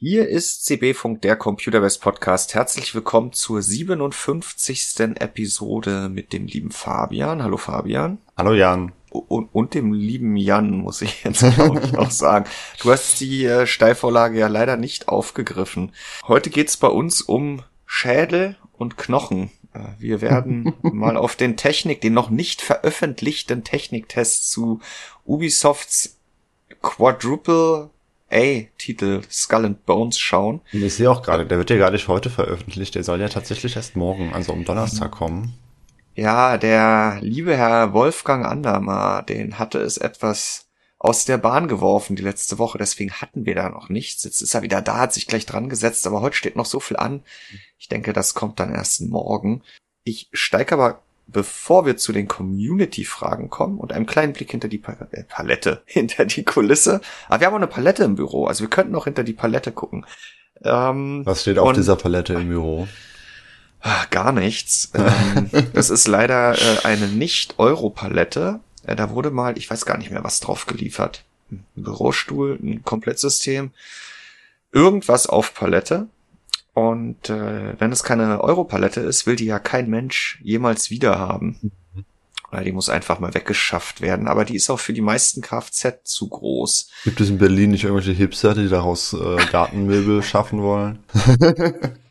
Hier ist CB Funk, der Computerwest Podcast. Herzlich willkommen zur 57. Episode mit dem lieben Fabian. Hallo Fabian. Hallo Jan. Und, und dem lieben Jan, muss ich jetzt glaube ich noch sagen. Du hast die äh, Steilvorlage ja leider nicht aufgegriffen. Heute geht's bei uns um Schädel und Knochen. Äh, wir werden mal auf den Technik, den noch nicht veröffentlichten Techniktest zu Ubisofts Quadruple A-Titel Skull and Bones schauen. Und ich sehe auch gerade, der wird ja gar nicht heute veröffentlicht, der soll ja tatsächlich erst morgen, also am Donnerstag kommen. Ja, der liebe Herr Wolfgang Andermar, den hatte es etwas aus der Bahn geworfen die letzte Woche, deswegen hatten wir da noch nichts. Jetzt ist er wieder da, hat sich gleich dran gesetzt, aber heute steht noch so viel an. Ich denke, das kommt dann erst morgen. Ich steige aber bevor wir zu den Community-Fragen kommen und einem kleinen Blick hinter die äh, Palette, hinter die Kulisse. Aber wir haben auch eine Palette im Büro, also wir könnten auch hinter die Palette gucken. Ähm, Was steht auf dieser Palette im Büro? Ach, gar nichts. ähm, das ist leider äh, eine Nicht-Euro-Palette. Äh, da wurde mal, ich weiß gar nicht mehr, was drauf geliefert. Ein Bürostuhl, ein Komplettsystem. Irgendwas auf Palette. Und äh, wenn es keine Europalette ist, will die ja kein Mensch jemals wieder haben. Weil die muss einfach mal weggeschafft werden. Aber die ist auch für die meisten Kfz zu groß. Gibt es in Berlin nicht irgendwelche Hipster, die daraus äh, Gartenmöbel schaffen wollen?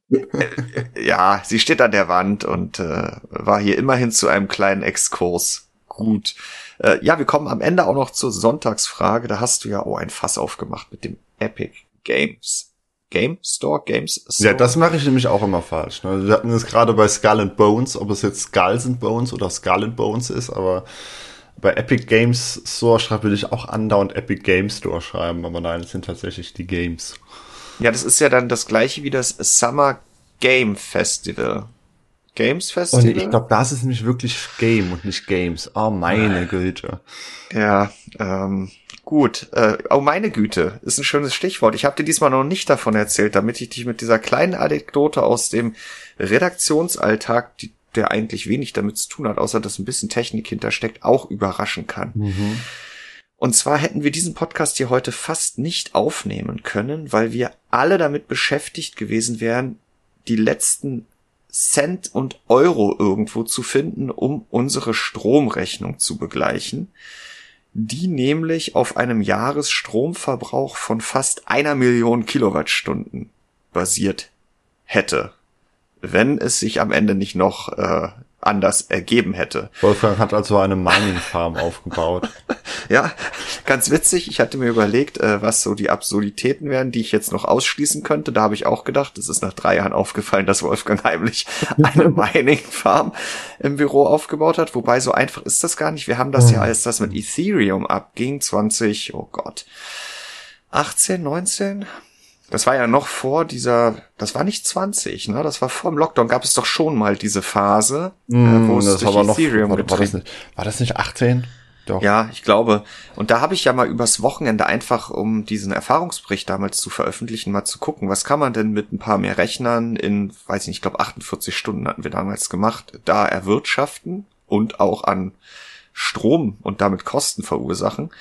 Äh, ja, sie steht an der Wand und äh, war hier immerhin zu einem kleinen Exkurs gut. Äh, ja, wir kommen am Ende auch noch zur Sonntagsfrage. Da hast du ja auch ein Fass aufgemacht mit dem Epic Games. Game Store, Games Store. Ja, das mache ich nämlich auch immer falsch. Ne? Wir hatten es gerade bei Skull and Bones, ob es jetzt Skulls and Bones oder Skull and Bones ist, aber bei Epic Games Store schreibe will ich auch andauernd Epic Game Store schreiben, aber nein, es sind tatsächlich die Games. Ja, das ist ja dann das gleiche wie das Summer Game Festival. Games Festival? Und ich glaube, das ist nämlich wirklich Game und nicht Games. Oh, meine Güte. Ja, ähm, Gut, äh, oh meine Güte, ist ein schönes Stichwort. Ich habe dir diesmal noch nicht davon erzählt, damit ich dich mit dieser kleinen Anekdote aus dem Redaktionsalltag, die, der eigentlich wenig damit zu tun hat, außer dass ein bisschen Technik hintersteckt, auch überraschen kann. Mhm. Und zwar hätten wir diesen Podcast hier heute fast nicht aufnehmen können, weil wir alle damit beschäftigt gewesen wären, die letzten Cent und Euro irgendwo zu finden, um unsere Stromrechnung zu begleichen die nämlich auf einem Jahresstromverbrauch von fast einer Million Kilowattstunden basiert hätte, wenn es sich am Ende nicht noch äh, anders ergeben hätte. Wolfgang hat also eine Mining Farm aufgebaut. ja, ganz witzig. Ich hatte mir überlegt, äh, was so die Absurditäten wären, die ich jetzt noch ausschließen könnte. Da habe ich auch gedacht, es ist nach drei Jahren aufgefallen, dass Wolfgang heimlich eine Mining Farm im Büro aufgebaut hat. Wobei so einfach ist das gar nicht. Wir haben das ja, als das mit Ethereum abging, 20, oh Gott, 18, 19, das war ja noch vor dieser, das war nicht 20, ne? Das war vor dem Lockdown, gab es doch schon mal diese Phase, mm, äh, wo es durch Ethereum noch, war, war, das nicht, war das nicht 18? Doch. Ja, ich glaube. Und da habe ich ja mal übers Wochenende einfach, um diesen Erfahrungsbericht damals zu veröffentlichen, mal zu gucken, was kann man denn mit ein paar mehr Rechnern in, weiß ich nicht, ich glaube 48 Stunden hatten wir damals gemacht, da erwirtschaften und auch an Strom und damit Kosten verursachen.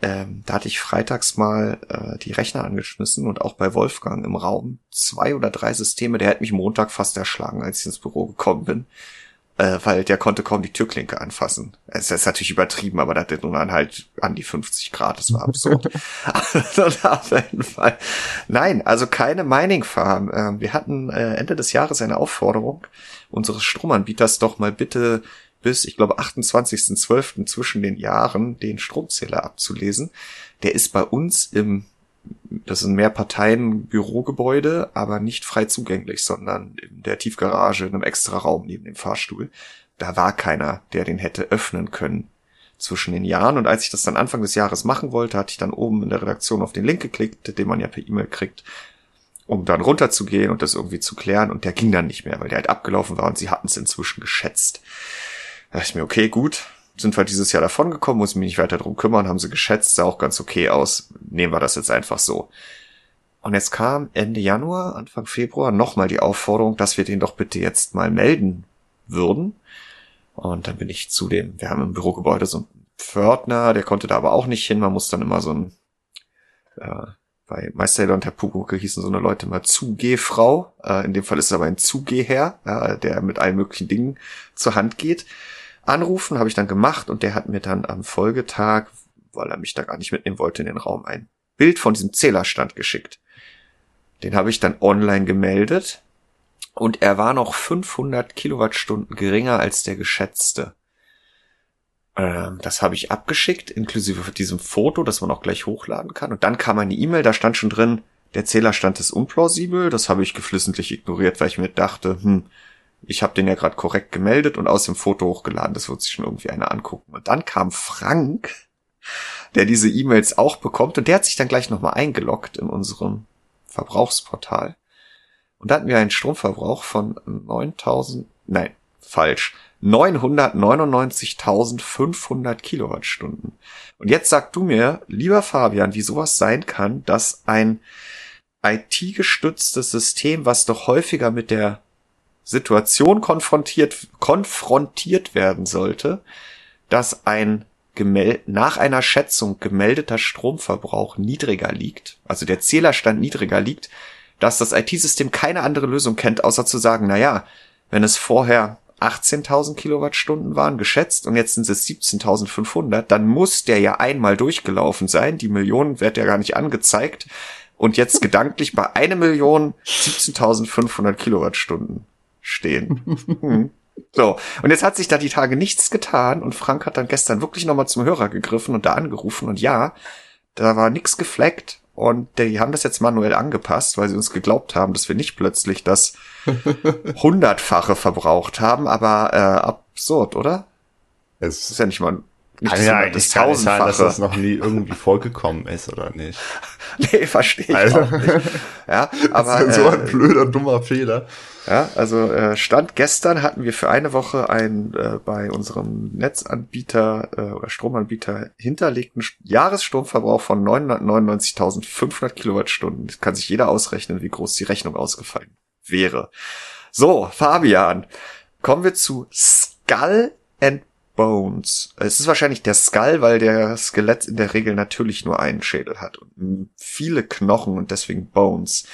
Ähm, da hatte ich freitags mal äh, die Rechner angeschmissen und auch bei Wolfgang im Raum zwei oder drei Systeme. Der hat mich Montag fast erschlagen, als ich ins Büro gekommen bin, äh, weil der konnte kaum die Türklinke anfassen. Es ist natürlich übertrieben, aber da hat der nun dann halt an die 50 Grad. Das war absurd. auf jeden Fall. Nein, also keine Mining Farm. Ähm, wir hatten äh, Ende des Jahres eine Aufforderung unseres Stromanbieters doch mal bitte bis, ich glaube, 28.12. zwischen den Jahren den Stromzähler abzulesen. Der ist bei uns im, das ist ein Mehrparteien-Bürogebäude, aber nicht frei zugänglich, sondern in der Tiefgarage, in einem extra Raum neben dem Fahrstuhl. Da war keiner, der den hätte öffnen können zwischen den Jahren. Und als ich das dann Anfang des Jahres machen wollte, hatte ich dann oben in der Redaktion auf den Link geklickt, den man ja per E-Mail kriegt, um dann runterzugehen und das irgendwie zu klären. Und der ging dann nicht mehr, weil der halt abgelaufen war und sie hatten es inzwischen geschätzt. Da dachte ich mir, okay, gut, sind wir dieses Jahr davon gekommen, muss mich nicht weiter drum kümmern, haben sie geschätzt, sah auch ganz okay aus. Nehmen wir das jetzt einfach so. Und jetzt kam Ende Januar, Anfang Februar nochmal die Aufforderung, dass wir den doch bitte jetzt mal melden würden. Und dann bin ich zu dem, wir haben im Bürogebäude so einen Pförtner, der konnte da aber auch nicht hin, man muss dann immer so ein äh, bei Meister und Herr Pugunke hießen so eine Leute mal Zugehfrau. Äh, in dem Fall ist es aber ein Zugehherr, ja, der mit allen möglichen Dingen zur Hand geht. Anrufen habe ich dann gemacht und der hat mir dann am Folgetag, weil er mich da gar nicht mitnehmen wollte in den Raum, ein Bild von diesem Zählerstand geschickt. Den habe ich dann online gemeldet und er war noch 500 Kilowattstunden geringer als der geschätzte. Ähm, das habe ich abgeschickt, inklusive diesem Foto, das man auch gleich hochladen kann. Und dann kam eine E-Mail, da stand schon drin, der Zählerstand ist unplausibel. Das habe ich geflissentlich ignoriert, weil ich mir dachte, hm, ich habe den ja gerade korrekt gemeldet und aus dem Foto hochgeladen. Das wird sich schon irgendwie einer angucken. Und dann kam Frank, der diese E-Mails auch bekommt und der hat sich dann gleich nochmal eingeloggt in unserem Verbrauchsportal. Und da hatten wir einen Stromverbrauch von 9000, nein, falsch, 999.500 Kilowattstunden. Und jetzt sag du mir, lieber Fabian, wie sowas sein kann, dass ein IT-gestütztes System, was doch häufiger mit der Situation konfrontiert, konfrontiert werden sollte, dass ein gemel nach einer Schätzung gemeldeter Stromverbrauch niedriger liegt, also der Zählerstand niedriger liegt, dass das IT-System keine andere Lösung kennt, außer zu sagen, na ja, wenn es vorher 18.000 Kilowattstunden waren, geschätzt, und jetzt sind es 17.500, dann muss der ja einmal durchgelaufen sein. Die Millionen wird ja gar nicht angezeigt. Und jetzt gedanklich bei eine Million 17.500 Kilowattstunden stehen. Hm. So, und jetzt hat sich da die Tage nichts getan und Frank hat dann gestern wirklich nochmal zum Hörer gegriffen und da angerufen und ja, da war nichts gefleckt und die haben das jetzt manuell angepasst, weil sie uns geglaubt haben, dass wir nicht plötzlich das hundertfache verbraucht haben, aber äh, absurd, oder? Es ist ja nicht mal nicht kann ja das kann sein, dass das noch nie irgendwie vorgekommen ist, oder nicht? nee, verstehe ich also, auch nicht. Ja, aber, das ist ja so ein äh, blöder, dummer Fehler. Ja, also äh, Stand gestern hatten wir für eine Woche einen äh, bei unserem Netzanbieter äh, oder Stromanbieter hinterlegten Jahresstromverbrauch von 999.500 Kilowattstunden. Das kann sich jeder ausrechnen, wie groß die Rechnung ausgefallen wäre. So, Fabian, kommen wir zu Skull and Bones. Es ist wahrscheinlich der Skull, weil der Skelett in der Regel natürlich nur einen Schädel hat und viele Knochen und deswegen Bones.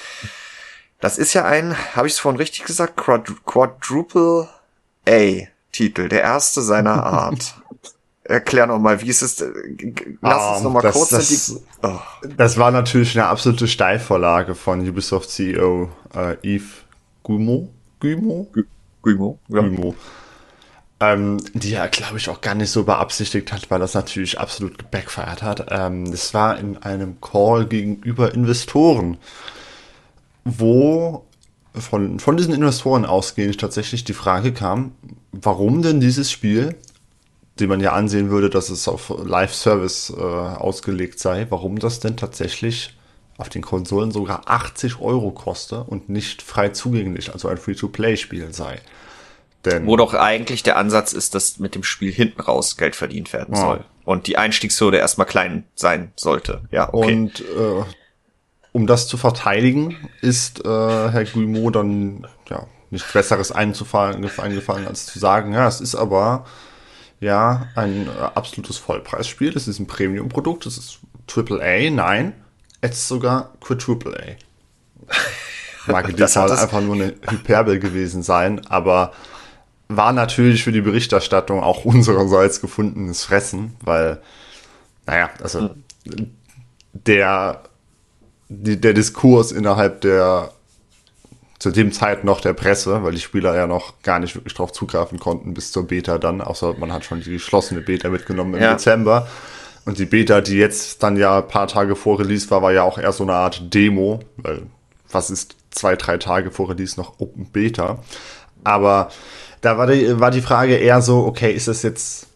Das ist ja ein, habe ich es vorhin richtig gesagt, Quadru Quadruple A Titel, der erste seiner Art. Erklär noch mal, wie ist es? Lass um, uns noch mal das, kurz das, oh. das war natürlich eine absolute Steilvorlage von Ubisoft CEO äh, Yves Guillemot. Guillemot? Guillemot, ja. Guillemot. Ähm, die er, glaube ich, auch gar nicht so beabsichtigt hat, weil das natürlich absolut gebackfired hat. Ähm, das war in einem Call gegenüber Investoren wo von, von diesen Investoren ausgehend tatsächlich die Frage kam, warum denn dieses Spiel, dem man ja ansehen würde, dass es auf Live-Service äh, ausgelegt sei, warum das denn tatsächlich auf den Konsolen sogar 80 Euro koste und nicht frei zugänglich, also ein Free-to-Play-Spiel sei. Denn Wo doch eigentlich der Ansatz ist, dass mit dem Spiel hinten raus Geld verdient werden ja. soll. Und die Einstiegshürde erstmal klein sein sollte. Ja, okay. Und äh, um das zu verteidigen, ist äh, Herr Guillemot dann ja nicht Besseres eingefallen, eingefallen, als zu sagen, ja, es ist aber ja ein äh, absolutes Vollpreisspiel, es ist ein Premium-Produkt, es ist AAA, nein, es ist sogar Quadruple A. Mag in dem Fall einfach nur eine Hyperbel gewesen sein, aber war natürlich für die Berichterstattung auch unsererseits gefundenes Fressen, weil, naja, also der die, der Diskurs innerhalb der zu dem Zeit noch der Presse, weil die Spieler ja noch gar nicht wirklich drauf zugreifen konnten bis zur Beta dann, außer man hat schon die geschlossene Beta mitgenommen im ja. Dezember. Und die Beta, die jetzt dann ja ein paar Tage vor Release war, war ja auch eher so eine Art Demo, weil was ist zwei, drei Tage vor Release noch Open Beta. Aber da war die, war die Frage eher so, okay, ist das jetzt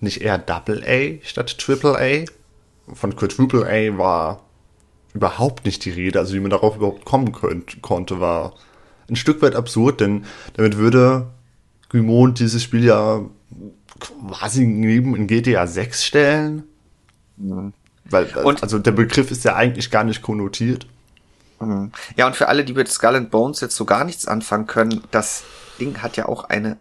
nicht eher Double A statt Triple A? Von Quadruple A war überhaupt nicht die Rede. Also wie man darauf überhaupt kommen könnt, konnte, war ein Stück weit absurd, denn damit würde Guimond dieses Spiel ja quasi neben in GTA 6 stellen. Mhm. Weil, und, also der Begriff ist ja eigentlich gar nicht konnotiert. Mhm. Ja, und für alle, die mit Skull and Bones jetzt so gar nichts anfangen können, das Ding hat ja auch eine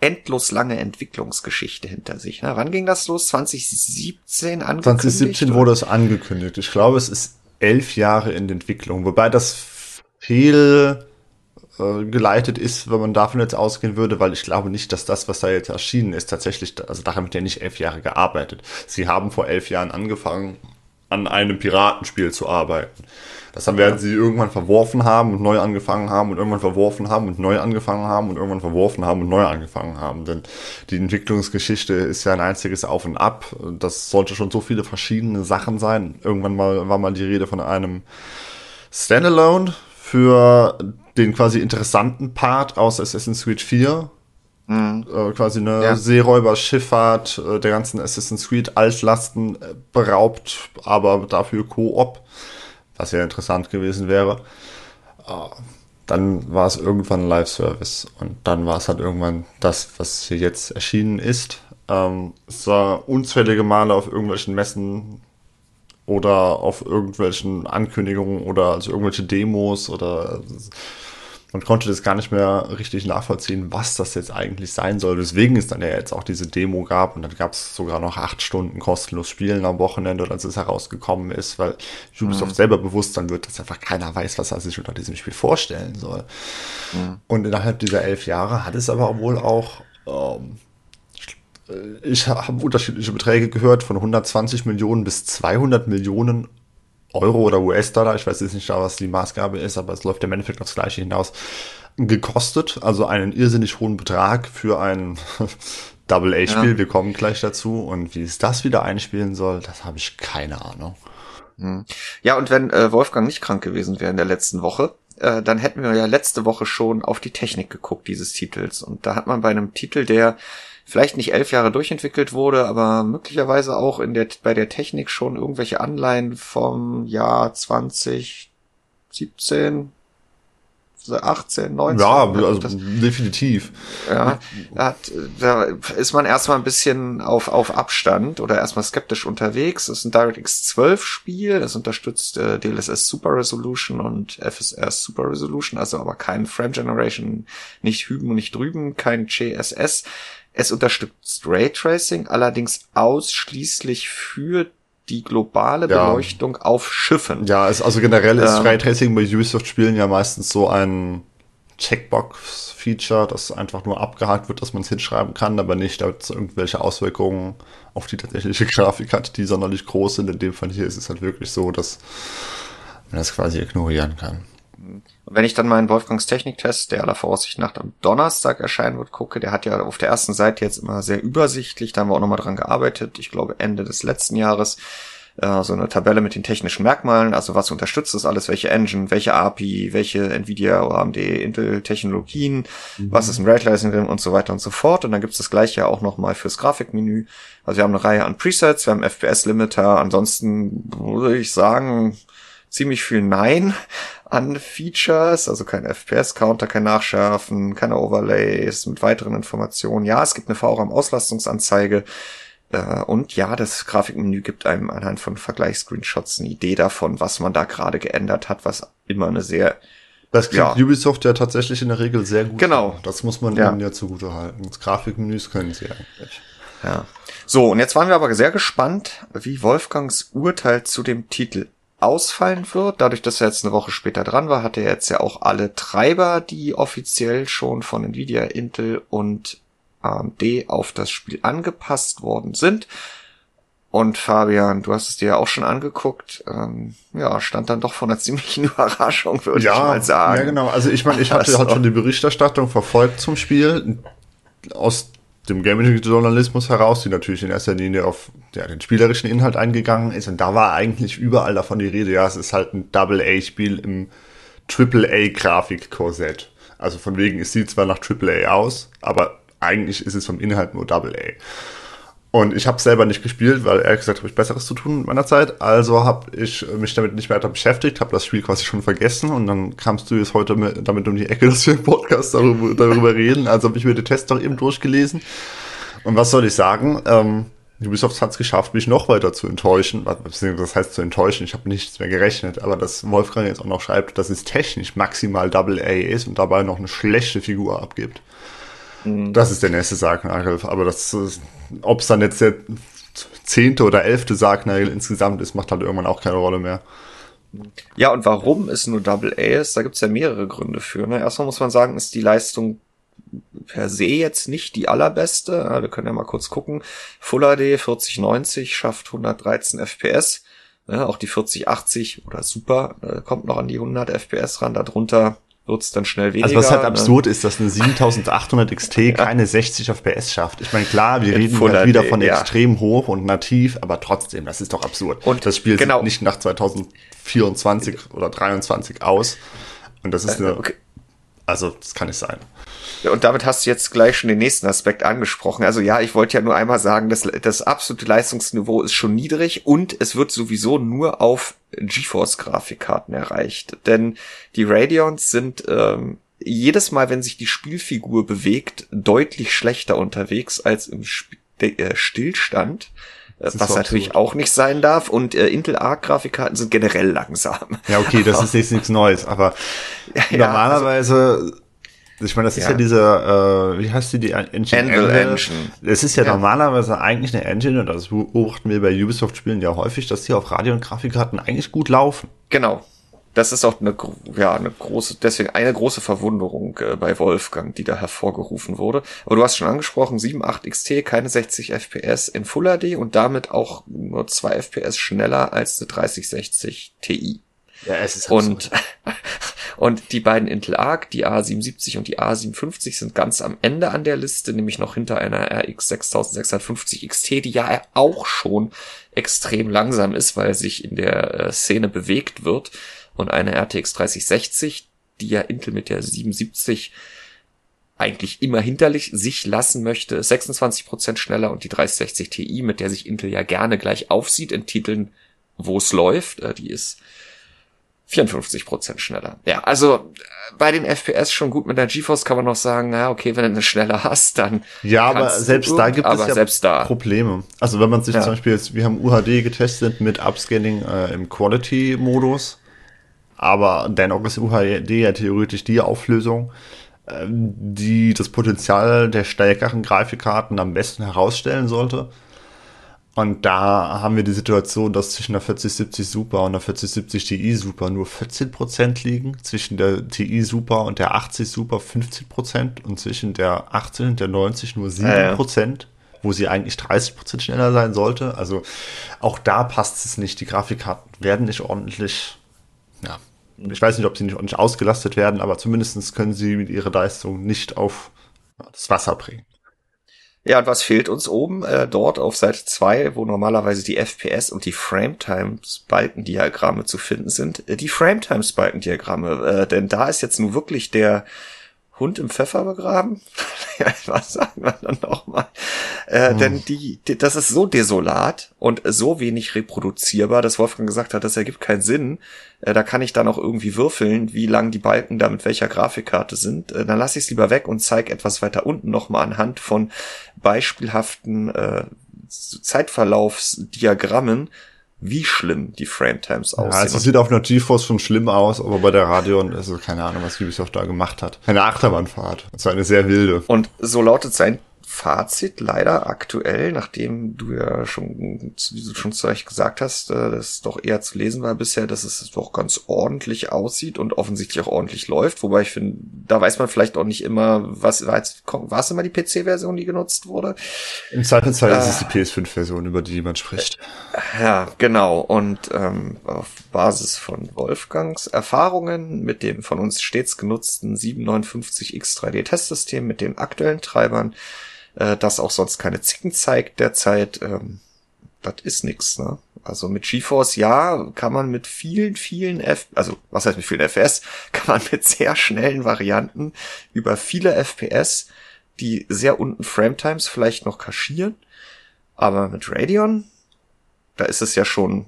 endlos lange Entwicklungsgeschichte hinter sich. Ne? Wann ging das los? 2017 angekündigt? 2017 wurde es angekündigt. Ich glaube, es ist elf Jahre in Entwicklung, wobei das viel äh, geleitet ist, wenn man davon jetzt ausgehen würde, weil ich glaube nicht, dass das, was da jetzt erschienen ist, tatsächlich, also da haben die ja nicht elf Jahre gearbeitet. Sie haben vor elf Jahren angefangen, an einem Piratenspiel zu arbeiten. Das dann werden sie irgendwann verworfen haben und neu angefangen haben und irgendwann verworfen haben und neu angefangen haben und irgendwann verworfen haben und neu angefangen haben. Denn die Entwicklungsgeschichte ist ja ein einziges Auf und Ab. Das sollte schon so viele verschiedene Sachen sein. Irgendwann mal war mal die Rede von einem Standalone für den quasi interessanten Part aus Assassin's Creed 4. Mhm. Äh, quasi eine ja. Seeräuber-Schifffahrt äh, der ganzen Assassin's Creed Altlasten äh, beraubt, aber dafür Koop, was ja interessant gewesen wäre. Äh, dann war es irgendwann Live-Service und dann war es halt irgendwann das, was hier jetzt erschienen ist. Ähm, es war unzählige Male auf irgendwelchen Messen oder auf irgendwelchen Ankündigungen oder also irgendwelche Demos oder man konnte das gar nicht mehr richtig nachvollziehen, was das jetzt eigentlich sein soll. Deswegen ist dann ja jetzt auch diese Demo gab und dann gab es sogar noch acht Stunden kostenlos Spielen am Wochenende, als es herausgekommen ist, weil Ubisoft mhm. selber bewusst dann wird, dass einfach keiner weiß, was er sich unter diesem Spiel vorstellen soll. Mhm. Und innerhalb dieser elf Jahre hat es aber wohl auch ähm, ich habe unterschiedliche Beträge gehört, von 120 Millionen bis 200 Millionen Euro oder US-Dollar. Ich weiß jetzt nicht, was die Maßgabe ist, aber es läuft im Endeffekt aufs Gleiche hinaus. Gekostet, also einen irrsinnig hohen Betrag für ein Double-A-Spiel. Ja. Wir kommen gleich dazu. Und wie es das wieder einspielen soll, das habe ich keine Ahnung. Hm. Ja, und wenn äh, Wolfgang nicht krank gewesen wäre in der letzten Woche, äh, dann hätten wir ja letzte Woche schon auf die Technik geguckt dieses Titels. Und da hat man bei einem Titel, der vielleicht nicht elf Jahre durchentwickelt wurde, aber möglicherweise auch in der, bei der Technik schon irgendwelche Anleihen vom Jahr 2017, 18, 19. Ja, also das, definitiv. Ja, hat, da ist man erstmal ein bisschen auf, auf Abstand oder erstmal skeptisch unterwegs. Das ist ein DirectX 12 Spiel, das unterstützt äh, DLSS Super Resolution und FSR Super Resolution, also aber kein Frame Generation, nicht hüben und nicht drüben, kein CSS. Es unterstützt Raytracing, allerdings ausschließlich für die globale ja. Beleuchtung auf Schiffen. Ja, es, also generell ist ähm, Raytracing bei Ubisoft-Spielen ja meistens so ein Checkbox-Feature, das einfach nur abgehakt wird, dass man es hinschreiben kann, aber nicht, damit es irgendwelche Auswirkungen auf die tatsächliche Grafik hat, die sonderlich groß sind. In dem Fall hier ist es halt wirklich so, dass man das quasi ignorieren kann. Wenn ich dann meinen Wolfgangs Techniktest, der aller Voraussicht nach am Donnerstag erscheinen wird, gucke, der hat ja auf der ersten Seite jetzt immer sehr übersichtlich, da haben wir auch nochmal dran gearbeitet, ich glaube Ende des letzten Jahres, äh, so eine Tabelle mit den technischen Merkmalen, also was unterstützt das alles, welche Engine, welche API, welche Nvidia, AMD, Intel Technologien, mhm. was ist ein Raytracing drin und so weiter und so fort. Und dann gibt es das gleiche auch nochmal fürs Grafikmenü. Also wir haben eine Reihe an Presets, wir haben FPS-Limiter, ansonsten würde ich sagen, ziemlich viel Nein an Features, also kein FPS-Counter, kein Nachschärfen, keine Overlays mit weiteren Informationen. Ja, es gibt eine VRAM-Auslastungsanzeige. Äh, und ja, das Grafikmenü gibt einem anhand von Vergleichsscreenshots eine Idee davon, was man da gerade geändert hat, was immer eine sehr das kriegt ja. Ubisoft ja tatsächlich in der Regel sehr gut. Genau. Hin. Das muss man ja. ihnen ja zugute halten. Das Grafikmenüs können sie eigentlich. Ja. So, und jetzt waren wir aber sehr gespannt, wie Wolfgangs Urteil zu dem Titel ausfallen wird. Dadurch, dass er jetzt eine Woche später dran war, hat er jetzt ja auch alle Treiber, die offiziell schon von Nvidia, Intel und AMD auf das Spiel angepasst worden sind. Und Fabian, du hast es dir ja auch schon angeguckt. Ähm, ja, stand dann doch vor einer ziemlichen Überraschung, würde ja, ich mal sagen. Ja, genau. Also ich meine, ich hatte also. halt schon die Berichterstattung verfolgt zum Spiel. Aus dem Gaming-Journalismus heraus, die natürlich in erster Linie auf ja, den spielerischen Inhalt eingegangen ist. Und da war eigentlich überall davon die Rede, ja, es ist halt ein Double-A-Spiel im Triple-A-Grafikkorsett. Also von wegen, es sieht zwar nach Triple-A aus, aber eigentlich ist es vom Inhalt nur Double-A. Und ich habe selber nicht gespielt, weil ehrlich gesagt habe ich Besseres zu tun in meiner Zeit. Also habe ich mich damit nicht weiter beschäftigt, habe das Spiel quasi schon vergessen und dann kamst du jetzt heute mit, damit um die Ecke, dass wir im Podcast darüber, darüber reden. Also habe ich mir den Test doch eben durchgelesen. Und was soll ich sagen? Ähm, Ubisoft hat es geschafft, mich noch weiter zu enttäuschen. Das heißt zu enttäuschen, ich habe nichts mehr gerechnet. Aber dass Wolfgang jetzt auch noch schreibt, dass es technisch maximal Double A ist und dabei noch eine schlechte Figur abgibt. Mhm. Das ist der nächste Sargnagel. Aber das, ob es dann jetzt der zehnte oder elfte Sargnagel insgesamt ist, macht halt irgendwann auch keine Rolle mehr. Ja, und warum es nur Double A ist, da gibt's ja mehrere Gründe für. Ne? Erstmal muss man sagen, ist die Leistung per se jetzt nicht die allerbeste. Ja, wir können ja mal kurz gucken. Full HD 4090 schafft 113 FPS. Ja, auch die 4080 oder Super äh, kommt noch an die 100 FPS ran. Darunter wird's dann schnell weniger. Also was halt ne? absurd ist, dass eine 7800 XT keine 60 FPS schafft. Ich meine, klar, wir reden halt wieder von ja. extrem hoch und nativ, aber trotzdem, das ist doch absurd. Und das Spiel genau. sieht nicht nach 2024 oder 23 aus. Und das ist äh, eine, okay. also das kann nicht sein. Und damit hast du jetzt gleich schon den nächsten Aspekt angesprochen. Also ja, ich wollte ja nur einmal sagen, dass das absolute Leistungsniveau ist schon niedrig und es wird sowieso nur auf GeForce-Grafikkarten erreicht. Denn die Radeons sind ähm, jedes Mal, wenn sich die Spielfigur bewegt, deutlich schlechter unterwegs als im Sp äh, Stillstand was so natürlich absurd. auch nicht sein darf. Und äh, Intel Arc-Grafikkarten sind generell langsam. Ja, okay, das ist jetzt nichts Neues, aber ja, normalerweise also, ich meine, das ja. ist ja diese, äh, wie heißt die, die Engine? Anvil Engine. Es ist ja, ja, normalerweise eigentlich eine Engine, und das beobachten wir bei Ubisoft-Spielen ja häufig, dass die auf Radio- und Grafikkarten eigentlich gut laufen. Genau. Das ist auch eine, ja, eine große, deswegen eine große Verwunderung äh, bei Wolfgang, die da hervorgerufen wurde. Aber du hast schon angesprochen, 7.8 XT, keine 60 FPS in Full HD und damit auch nur 2 FPS schneller als eine 3060 Ti. Ja, es ist und, und die beiden Intel Arc, die A77 und die A57 sind ganz am Ende an der Liste, nämlich noch hinter einer RX 6650 XT, die ja auch schon extrem langsam ist, weil sich in der äh, Szene bewegt wird. Und eine RTX 3060, die ja Intel mit der 77 eigentlich immer hinterlich sich lassen möchte, 26% schneller und die 3060 Ti, mit der sich Intel ja gerne gleich aufsieht in Titeln, wo es läuft, äh, die ist 54 Prozent schneller. Ja, also äh, bei den FPS schon gut mit der GeForce kann man noch sagen, na okay, wenn du eine schneller hast, dann ja, aber selbst gut, da gibt es ja selbst da. Probleme. Also wenn man sich ja. zum Beispiel jetzt, wir haben UHD getestet mit Upscaling äh, im Quality-Modus, aber dennoch ist UHD ja theoretisch die Auflösung, äh, die das Potenzial der stärkeren Grafikkarten am besten herausstellen sollte. Und da haben wir die Situation, dass zwischen der 4070 Super und der 4070 Ti Super nur 14% liegen, zwischen der Ti Super und der 80 Super 15% und zwischen der 18 und der 90 nur 7%, ja, ja. wo sie eigentlich 30% schneller sein sollte. Also auch da passt es nicht. Die Grafikkarten werden nicht ordentlich, ja, ich weiß nicht, ob sie nicht ordentlich ausgelastet werden, aber zumindest können sie mit ihrer Leistung nicht auf das Wasser bringen. Ja, und was fehlt uns oben äh, dort auf Seite 2, wo normalerweise die FPS und die Frame-Times-Balkendiagramme zu finden sind? Äh, die Frame-Times-Balkendiagramme, äh, denn da ist jetzt nun wirklich der Hund im Pfeffer begraben? Was sagen wir dann nochmal? Äh, hm. Denn die, die, das ist so desolat und so wenig reproduzierbar, dass Wolfgang gesagt hat, das ergibt keinen Sinn. Äh, da kann ich dann auch irgendwie würfeln, wie lang die Balken da mit welcher Grafikkarte sind. Äh, dann lasse ich es lieber weg und zeige etwas weiter unten nochmal anhand von beispielhaften äh, Zeitverlaufsdiagrammen, wie schlimm die Frame-Times aussehen. Ja, also es sieht auf einer GeForce schon schlimm aus, aber bei der Radeon, also keine Ahnung, was Ubisoft da gemacht hat. Eine Achterbahnfahrt. Das war eine sehr wilde. Und so lautet sein Fazit leider aktuell, nachdem du ja schon, wie du schon zu Recht gesagt hast, äh, dass doch eher zu lesen war bisher, dass es doch ganz ordentlich aussieht und offensichtlich auch ordentlich läuft. Wobei ich finde, da weiß man vielleicht auch nicht immer, was war jetzt, war es immer die PC-Version, die genutzt wurde? Im Zweifelsfall äh, ist es die PS5-Version, über die man spricht. Ja, genau. Und ähm, auf Basis von Wolfgangs Erfahrungen mit dem von uns stets genutzten 759X 3D-Testsystem mit den aktuellen Treibern äh, das auch sonst keine Zicken zeigt derzeit, ähm, das ist nix, ne? Also mit GeForce, ja, kann man mit vielen, vielen F, also was heißt mit vielen FPS, kann man mit sehr schnellen Varianten über viele FPS, die sehr unten Frametimes vielleicht noch kaschieren, aber mit Radeon, da ist es ja schon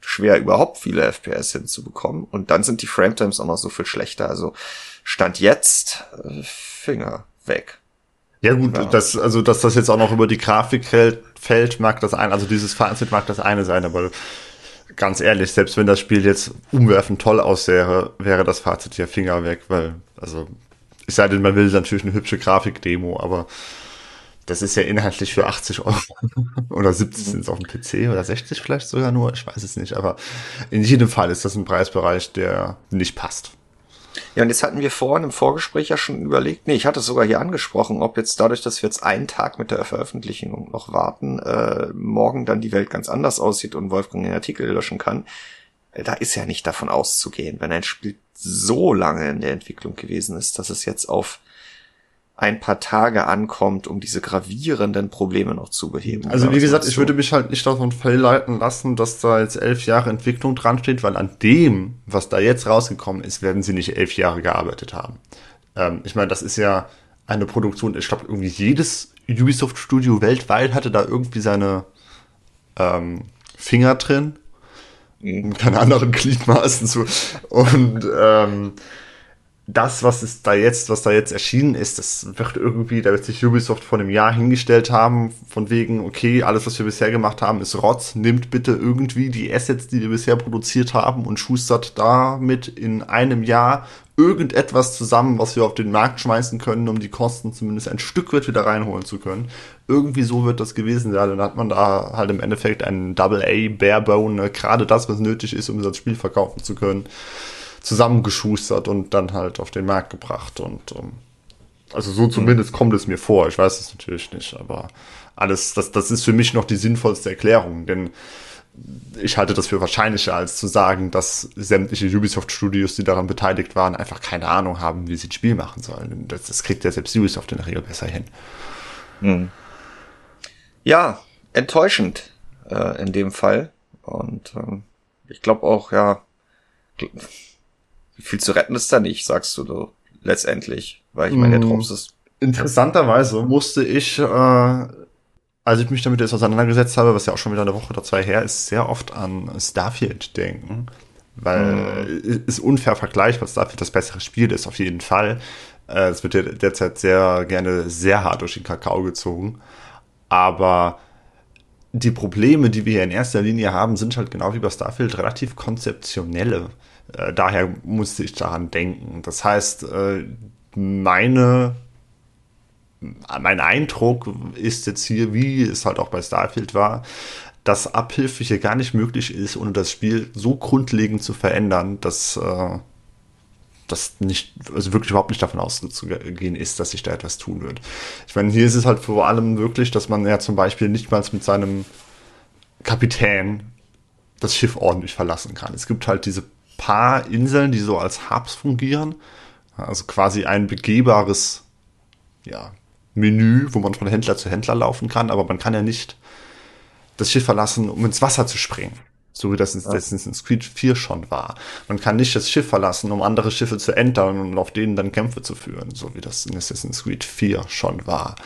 schwer, überhaupt viele FPS hinzubekommen und dann sind die Frametimes auch noch so viel schlechter, also Stand jetzt, äh, Finger weg. Ja gut, ja. das, also dass das jetzt auch noch über die Grafik fällt, fällt, mag das ein, also dieses Fazit mag das eine sein, aber ganz ehrlich, selbst wenn das Spiel jetzt umwerfend toll aussähe, wäre das Fazit ja Finger weg, weil, also, ich sei denn, man will natürlich eine hübsche Grafik-Demo, aber das ist ja inhaltlich für 80 Euro oder 70 sind es auf dem PC oder 60 vielleicht sogar nur, ich weiß es nicht, aber in jedem Fall ist das ein Preisbereich, der nicht passt. Ja, und jetzt hatten wir vorhin im Vorgespräch ja schon überlegt, nee, ich hatte es sogar hier angesprochen, ob jetzt dadurch, dass wir jetzt einen Tag mit der Veröffentlichung noch warten, äh, morgen dann die Welt ganz anders aussieht und Wolfgang den Artikel löschen kann. Äh, da ist ja nicht davon auszugehen, wenn ein Spiel so lange in der Entwicklung gewesen ist, dass es jetzt auf ein paar Tage ankommt, um diese gravierenden Probleme noch zu beheben. Also wie gesagt, ich würde mich halt nicht davon verleiten lassen, dass da jetzt elf Jahre Entwicklung dran steht, weil an dem, was da jetzt rausgekommen ist, werden sie nicht elf Jahre gearbeitet haben. Ähm, ich meine, das ist ja eine Produktion, ich glaube, irgendwie jedes Ubisoft-Studio weltweit hatte da irgendwie seine ähm, Finger drin. Mhm. Keine anderen Gliedmaßen zu. Und ähm, das, was ist da jetzt, was da jetzt erschienen ist, das wird irgendwie, da wird sich Ubisoft vor einem Jahr hingestellt haben, von wegen, okay, alles, was wir bisher gemacht haben, ist Rotz, nimmt bitte irgendwie die Assets, die wir bisher produziert haben und schustert damit in einem Jahr irgendetwas zusammen, was wir auf den Markt schmeißen können, um die Kosten zumindest ein Stück weit wieder reinholen zu können. Irgendwie so wird das gewesen sein. Dann hat man da halt im Endeffekt einen Double A Barebone, ne? gerade das, was nötig ist, um das Spiel verkaufen zu können zusammengeschustert und dann halt auf den Markt gebracht. Und ähm, also so zumindest mhm. kommt es mir vor. Ich weiß es natürlich nicht, aber alles, das, das ist für mich noch die sinnvollste Erklärung, denn ich halte das für wahrscheinlicher, als zu sagen, dass sämtliche Ubisoft-Studios, die daran beteiligt waren, einfach keine Ahnung haben, wie sie ein Spiel machen sollen. Das, das kriegt ja selbst Ubisoft in der Regel besser hin. Hm. Ja, enttäuschend äh, in dem Fall. Und ähm, ich glaube auch, ja, viel zu retten ist da nicht, sagst du du letztendlich. Weil ich meine, der mm, ist. Interessanterweise musste ich, äh, als ich mich damit jetzt auseinandergesetzt habe, was ja auch schon wieder eine Woche oder zwei her ist, sehr oft an Starfield denken. Weil mhm. ist unfair vergleichbar, Starfield das bessere Spiel ist, auf jeden Fall. Äh, es wird ja derzeit sehr gerne sehr hart durch den Kakao gezogen. Aber die Probleme, die wir hier in erster Linie haben, sind halt genau wie bei Starfield relativ konzeptionelle. Äh, daher musste ich daran denken. Das heißt, äh, meine, mein Eindruck ist jetzt hier, wie es halt auch bei Starfield war, dass Abhilfe hier gar nicht möglich ist, ohne das Spiel so grundlegend zu verändern, dass äh, das nicht, also wirklich überhaupt nicht davon auszugehen ist, dass sich da etwas tun wird. Ich meine, hier ist es halt vor allem wirklich, dass man ja zum Beispiel nicht mal mit seinem Kapitän das Schiff ordentlich verlassen kann. Es gibt halt diese paar Inseln, die so als Hubs fungieren. Also quasi ein begehbares ja, Menü, wo man von Händler zu Händler laufen kann, aber man kann ja nicht das Schiff verlassen, um ins Wasser zu springen. So wie das in Assassin's Creed 4 schon war. Man kann nicht das Schiff verlassen, um andere Schiffe zu entern und auf denen dann Kämpfe zu führen, so wie das in Assassin's Creed 4 schon war.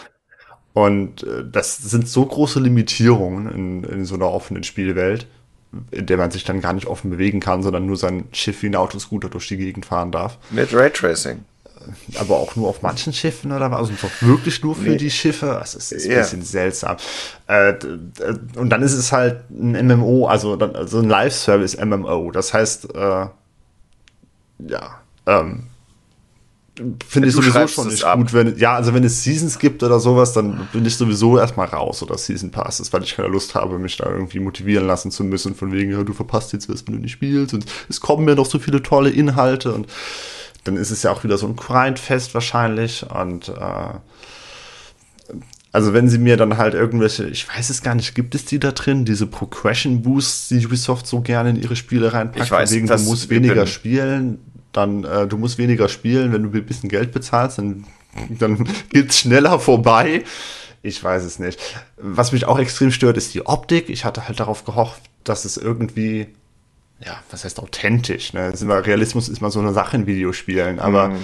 Und äh, das sind so große Limitierungen in, in so einer offenen Spielwelt, in der man sich dann gar nicht offen bewegen kann, sondern nur sein Schiff wie ein Autoscooter durch die Gegend fahren darf. Mit Raytracing. Äh, aber auch nur auf manchen Schiffen oder was? Also wirklich nur für nee. die Schiffe? Das ist, ist ein yeah. bisschen seltsam. Äh, und dann ist es halt ein MMO, also, also ein Live-Service-MMO. Das heißt, äh, ja, ähm, finde ich sowieso schon nicht ab. gut, wenn, ja, also wenn es Seasons gibt oder sowas, dann bin ich sowieso erstmal raus oder Season Passes, weil ich keine Lust habe, mich da irgendwie motivieren lassen zu müssen, von wegen, ja, du verpasst jetzt was, wenn du nicht spielst und es kommen mir noch so viele tolle Inhalte und dann ist es ja auch wieder so ein Grindfest wahrscheinlich und äh, also wenn sie mir dann halt irgendwelche, ich weiß es gar nicht, gibt es die da drin, diese Progression Boosts, die Ubisoft so gerne in ihre Spiele reinpackt, ich weiß, wegen du musst weniger spielen, dann äh, du musst weniger spielen, wenn du ein bisschen Geld bezahlst, dann, dann geht's schneller vorbei. Ich weiß es nicht. Was mich auch extrem stört, ist die Optik. Ich hatte halt darauf gehofft, dass es irgendwie, ja, was heißt authentisch, ne? Ist immer, Realismus ist mal so eine Sache in Videospielen, aber mhm.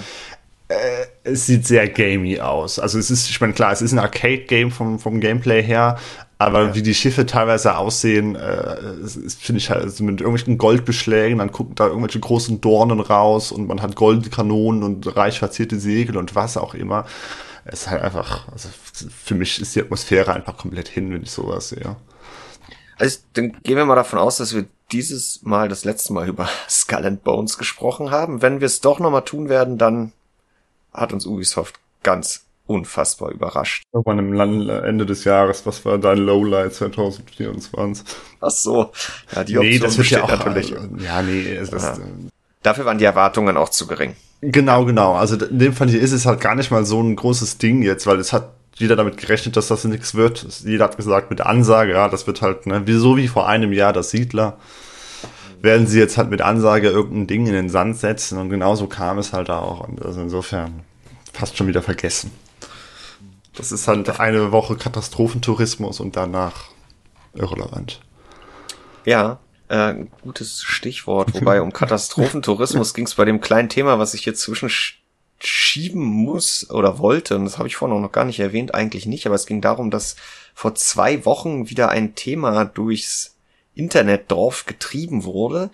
äh, es sieht sehr gamey aus. Also es ist, ich meine, klar, es ist ein Arcade-Game vom, vom Gameplay her, aber ja. wie die Schiffe teilweise aussehen, äh, finde ich halt also mit irgendwelchen Goldbeschlägen, dann gucken da irgendwelche großen Dornen raus und man hat goldene Kanonen und reich verzierte Segel und was auch immer. Es ist halt einfach, also für mich ist die Atmosphäre einfach komplett hin, wenn ich sowas sehe. Also dann gehen wir mal davon aus, dass wir dieses Mal das letzte Mal über Skull and Bones gesprochen haben. Wenn wir es doch nochmal tun werden, dann hat uns Ubisoft ganz unfassbar überrascht. Irgendwann im Ende des Jahres, was war dein Lowlight 2024? Ach so, ja, die Option nee, das wird ja auch, natürlich. Ja, nee, das, ja. Dafür waren die Erwartungen auch zu gering. Genau, genau. Also in dem Fall hier ist es halt gar nicht mal so ein großes Ding jetzt, weil es hat jeder damit gerechnet, dass das nichts wird. Jeder hat gesagt mit Ansage, ja, das wird halt, ne, wie so wie vor einem Jahr das Siedler, werden sie jetzt halt mit Ansage irgendein Ding in den Sand setzen und genauso kam es halt auch. Und also insofern fast schon wieder vergessen. Das ist halt eine Woche Katastrophentourismus und danach irrelevant. Ja, äh, gutes Stichwort. Wobei um Katastrophentourismus ging es bei dem kleinen Thema, was ich hier zwischen schieben muss oder wollte, und das habe ich vorhin noch gar nicht erwähnt, eigentlich nicht, aber es ging darum, dass vor zwei Wochen wieder ein Thema durchs Internetdorf getrieben wurde.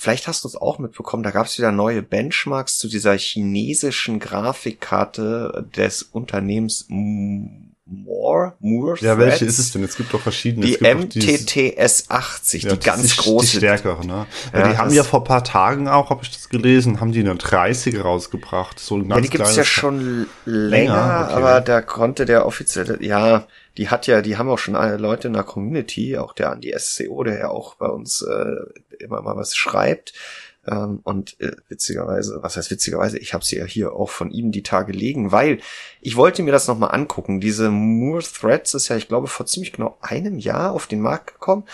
Vielleicht hast du es auch mitbekommen, da gab es wieder neue Benchmarks zu dieser chinesischen Grafikkarte des Unternehmens More, Moore Ja, welche ist es denn? Es gibt doch verschiedene. Die MTTS 80, ja, die ganz die, große. Die stärkere, ne? Ja, ja die haben ja vor paar Tagen auch, habe ich das gelesen, haben die eine 30 rausgebracht. So ein ganz ja, die gibt's ja schon länger, länger okay. aber da konnte der offizielle, ja, die hat ja, die haben auch schon alle Leute in der Community, auch der an die SCO, der ja auch bei uns äh, immer mal was schreibt. Ähm, und äh, witzigerweise, was heißt witzigerweise, ich habe sie ja hier auch von ihm die Tage legen, weil ich wollte mir das nochmal angucken. Diese Moore Threads ist ja, ich glaube, vor ziemlich genau einem Jahr auf den Markt gekommen.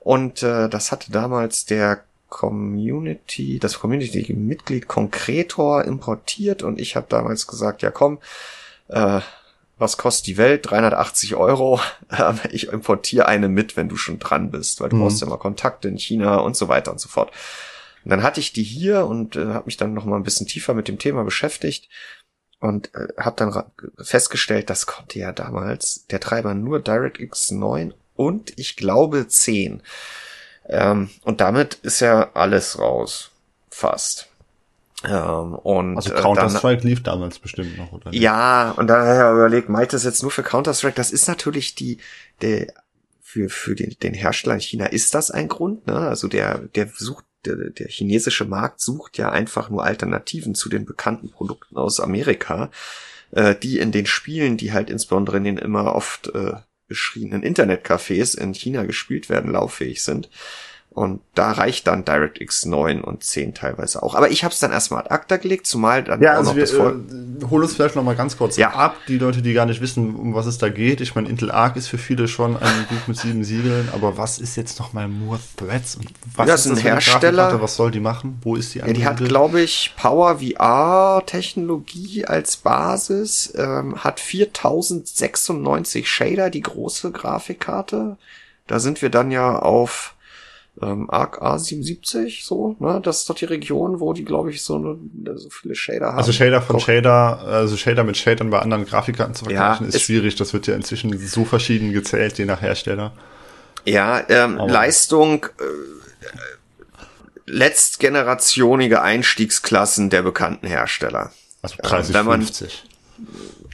Und äh, das hatte damals der Community, das Community-Mitglied Konkretor importiert und ich habe damals gesagt, ja komm, äh, was kostet die Welt? 380 Euro. Ähm, ich importiere eine mit, wenn du schon dran bist, weil du mhm. brauchst ja mal Kontakte in China und so weiter und so fort. Und dann hatte ich die hier und äh, habe mich dann noch mal ein bisschen tiefer mit dem Thema beschäftigt und äh, habe dann festgestellt, das konnte ja damals der Treiber nur DirectX 9 und ich glaube 10. Ähm, und damit ist ja alles raus. Fast. Ähm, und, also äh, Counter-Strike lief damals bestimmt noch, oder? Nicht? Ja, und habe ich überlegt, meint das jetzt nur für Counter-Strike? Das ist natürlich die, der, für, für den, den Hersteller in China ist das ein Grund, ne? Also der, der sucht der, der chinesische Markt sucht ja einfach nur Alternativen zu den bekannten Produkten aus Amerika, äh, die in den Spielen, die halt insbesondere in den immer oft äh, beschriebenen Internetcafés in China gespielt werden, lauffähig sind. Und da reicht dann DirectX 9 und 10 teilweise auch. Aber ich habe es dann erstmal ad acta gelegt, zumal dann ja, auch also noch wir, das Voll äh, hol uns vielleicht noch mal ganz kurz ja. ab, die Leute, die gar nicht wissen, um was es da geht. Ich meine, Intel Arc ist für viele schon ein Buch mit sieben Siegeln, aber was ist jetzt noch mal Moore Threads und was ja, ist das ein Hersteller? Was soll die machen? Wo ist die? Ja, die hat, glaube ich, Power VR Technologie als Basis, ähm, hat 4096 Shader, die große Grafikkarte. Da sind wir dann ja auf ähm, Arc A77, so, ne? Das ist doch die Region, wo die, glaube ich, so, eine, so viele Shader haben. Also Shader von Auch. Shader, also Shader mit Shadern bei anderen Grafikkarten zu vergleichen, ja, ist, ist schwierig. Das wird ja inzwischen so verschieden gezählt, je nach Hersteller. Ja, ähm, Leistung, äh, letztgenerationige Einstiegsklassen der bekannten Hersteller. Also 30, ähm, man, 50.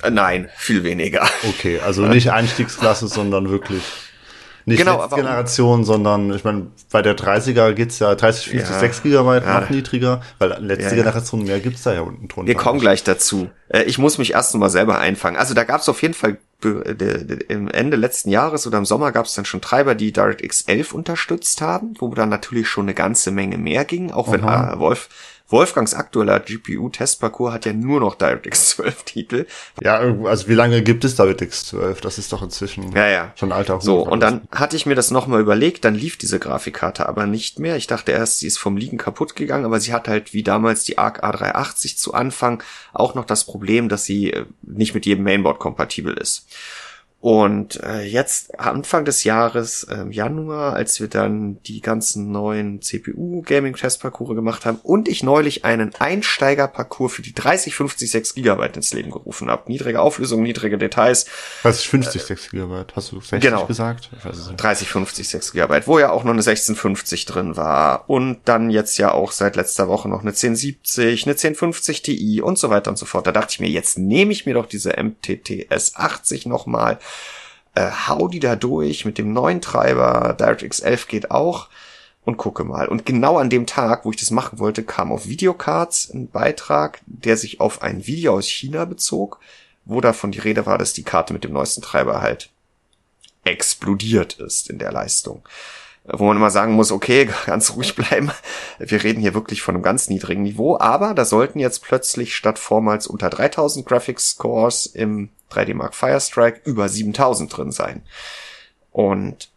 Äh, nein, viel weniger. Okay, also nicht Einstiegsklasse, sondern wirklich nicht genau, letzte Generation, sondern ich meine, bei der 30er geht's ja 30, 50, ja, 6 Gigabyte ja. noch niedriger, weil letzte ja, Generation mehr gibt's da ja unten drunter. Wir kommen gleich dazu. Äh, ich muss mich erst mal selber einfangen. Also da gab's auf jeden Fall im Ende letzten Jahres oder im Sommer gab's dann schon Treiber, die DirectX 11 unterstützt haben, wo dann natürlich schon eine ganze Menge mehr ging, auch wenn Aha. Wolf Wolfgangs aktueller GPU-Testparcours hat ja nur noch DirectX 12 Titel. Ja, also wie lange gibt es DirectX 12? Das ist doch inzwischen ja, ja. schon alter Hut. So, und dann hatte ich mir das nochmal überlegt, dann lief diese Grafikkarte aber nicht mehr. Ich dachte erst, sie ist vom Liegen kaputt gegangen, aber sie hat halt wie damals die ARC A380 zu Anfang auch noch das Problem, dass sie äh, nicht mit jedem Mainboard kompatibel ist. Und äh, jetzt Anfang des Jahres, äh, Januar, als wir dann die ganzen neuen CPU-Gaming-Testparcours gemacht haben und ich neulich einen Einsteiger-Parcours für die 3050 6 Gigabyte ins Leben gerufen habe. Niedrige Auflösung, niedrige Details. 3050 äh, 6 Gigabyte, hast du 60 genau, gesagt? 3050 6 Gigabyte, wo ja auch noch eine 1650 drin war. Und dann jetzt ja auch seit letzter Woche noch eine 1070, eine 1050 Ti und so weiter und so fort. Da dachte ich mir, jetzt nehme ich mir doch diese MTTS 80 nochmal äh, hau die da durch mit dem neuen Treiber, DirectX 11 geht auch und gucke mal. Und genau an dem Tag, wo ich das machen wollte, kam auf Videocards ein Beitrag, der sich auf ein Video aus China bezog, wo davon die Rede war, dass die Karte mit dem neuesten Treiber halt explodiert ist in der Leistung. Wo man immer sagen muss, okay, ganz ruhig bleiben. Wir reden hier wirklich von einem ganz niedrigen Niveau, aber da sollten jetzt plötzlich statt vormals unter 3000 Graphics Scores im 3D Mark Firestrike über 7000 drin sein. Und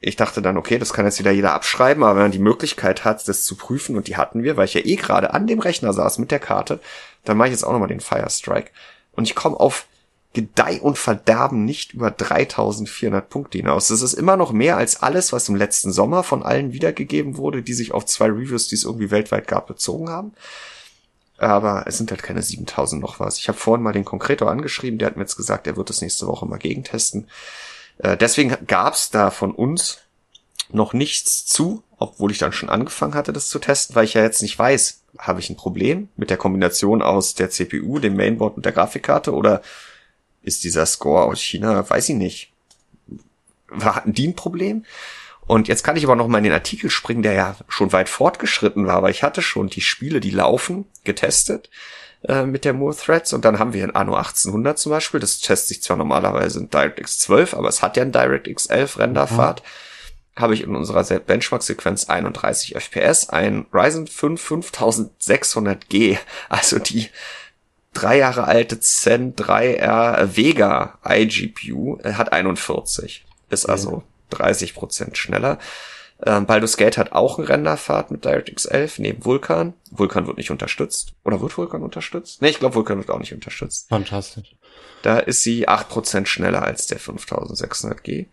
ich dachte dann, okay, das kann jetzt wieder jeder abschreiben, aber wenn man die Möglichkeit hat, das zu prüfen, und die hatten wir, weil ich ja eh gerade an dem Rechner saß mit der Karte, dann mache ich jetzt auch nochmal den Firestrike. Und ich komme auf Gedeih und Verderben nicht über 3400 Punkte hinaus. Das ist immer noch mehr als alles, was im letzten Sommer von allen wiedergegeben wurde, die sich auf zwei Reviews, die es irgendwie weltweit gab, bezogen haben. Aber es sind halt keine 7000 noch was. Ich habe vorhin mal den Konkretor angeschrieben, der hat mir jetzt gesagt, er wird das nächste Woche mal gegentesten. Äh, deswegen gab's da von uns noch nichts zu, obwohl ich dann schon angefangen hatte, das zu testen, weil ich ja jetzt nicht weiß, habe ich ein Problem mit der Kombination aus der CPU, dem Mainboard und der Grafikkarte oder ist dieser Score aus China, weiß ich nicht. Hatten die ein Problem? Und jetzt kann ich aber noch mal in den Artikel springen, der ja schon weit fortgeschritten war, aber ich hatte schon die Spiele, die laufen, getestet äh, mit der Moore Threads und dann haben wir ein Anno 1800 zum Beispiel, das testet sich zwar normalerweise in DirectX 12, aber es hat ja ein DirectX 11 Renderfahrt. Mhm. Habe ich in unserer Benchmark-Sequenz 31 FPS, ein Ryzen 5 5600G, also die drei Jahre alte Zen 3R Vega iGPU, hat 41. Ist also 30 Prozent schneller. Ähm, Baldur's Gate hat auch eine Renderfahrt mit DirectX 11 neben Vulkan. Vulkan wird nicht unterstützt. Oder wird Vulkan unterstützt? Nee, ich glaube, Vulkan wird auch nicht unterstützt. Fantastisch. Da ist sie 8% schneller als der 5600G.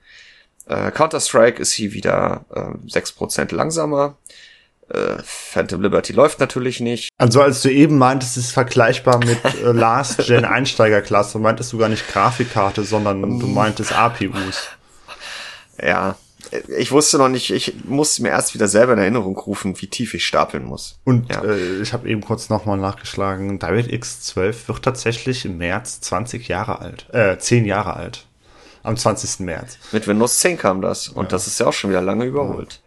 Äh, Counter-Strike ist sie wieder äh, 6% langsamer. Äh, Phantom Liberty läuft natürlich nicht. Also als du eben meintest, es ist vergleichbar mit äh, Last Gen Einsteigerklasse, meintest du gar nicht Grafikkarte, sondern du meintest APUs. Ja, ich wusste noch nicht, ich musste mir erst wieder selber in Erinnerung rufen, wie tief ich stapeln muss. Und ja. äh, ich habe eben kurz nochmal nachgeschlagen, DirectX 12 wird tatsächlich im März 20 Jahre alt, äh, 10 Jahre alt. Am 20. März. Mit Windows 10 kam das und ja. das ist ja auch schon wieder lange überholt.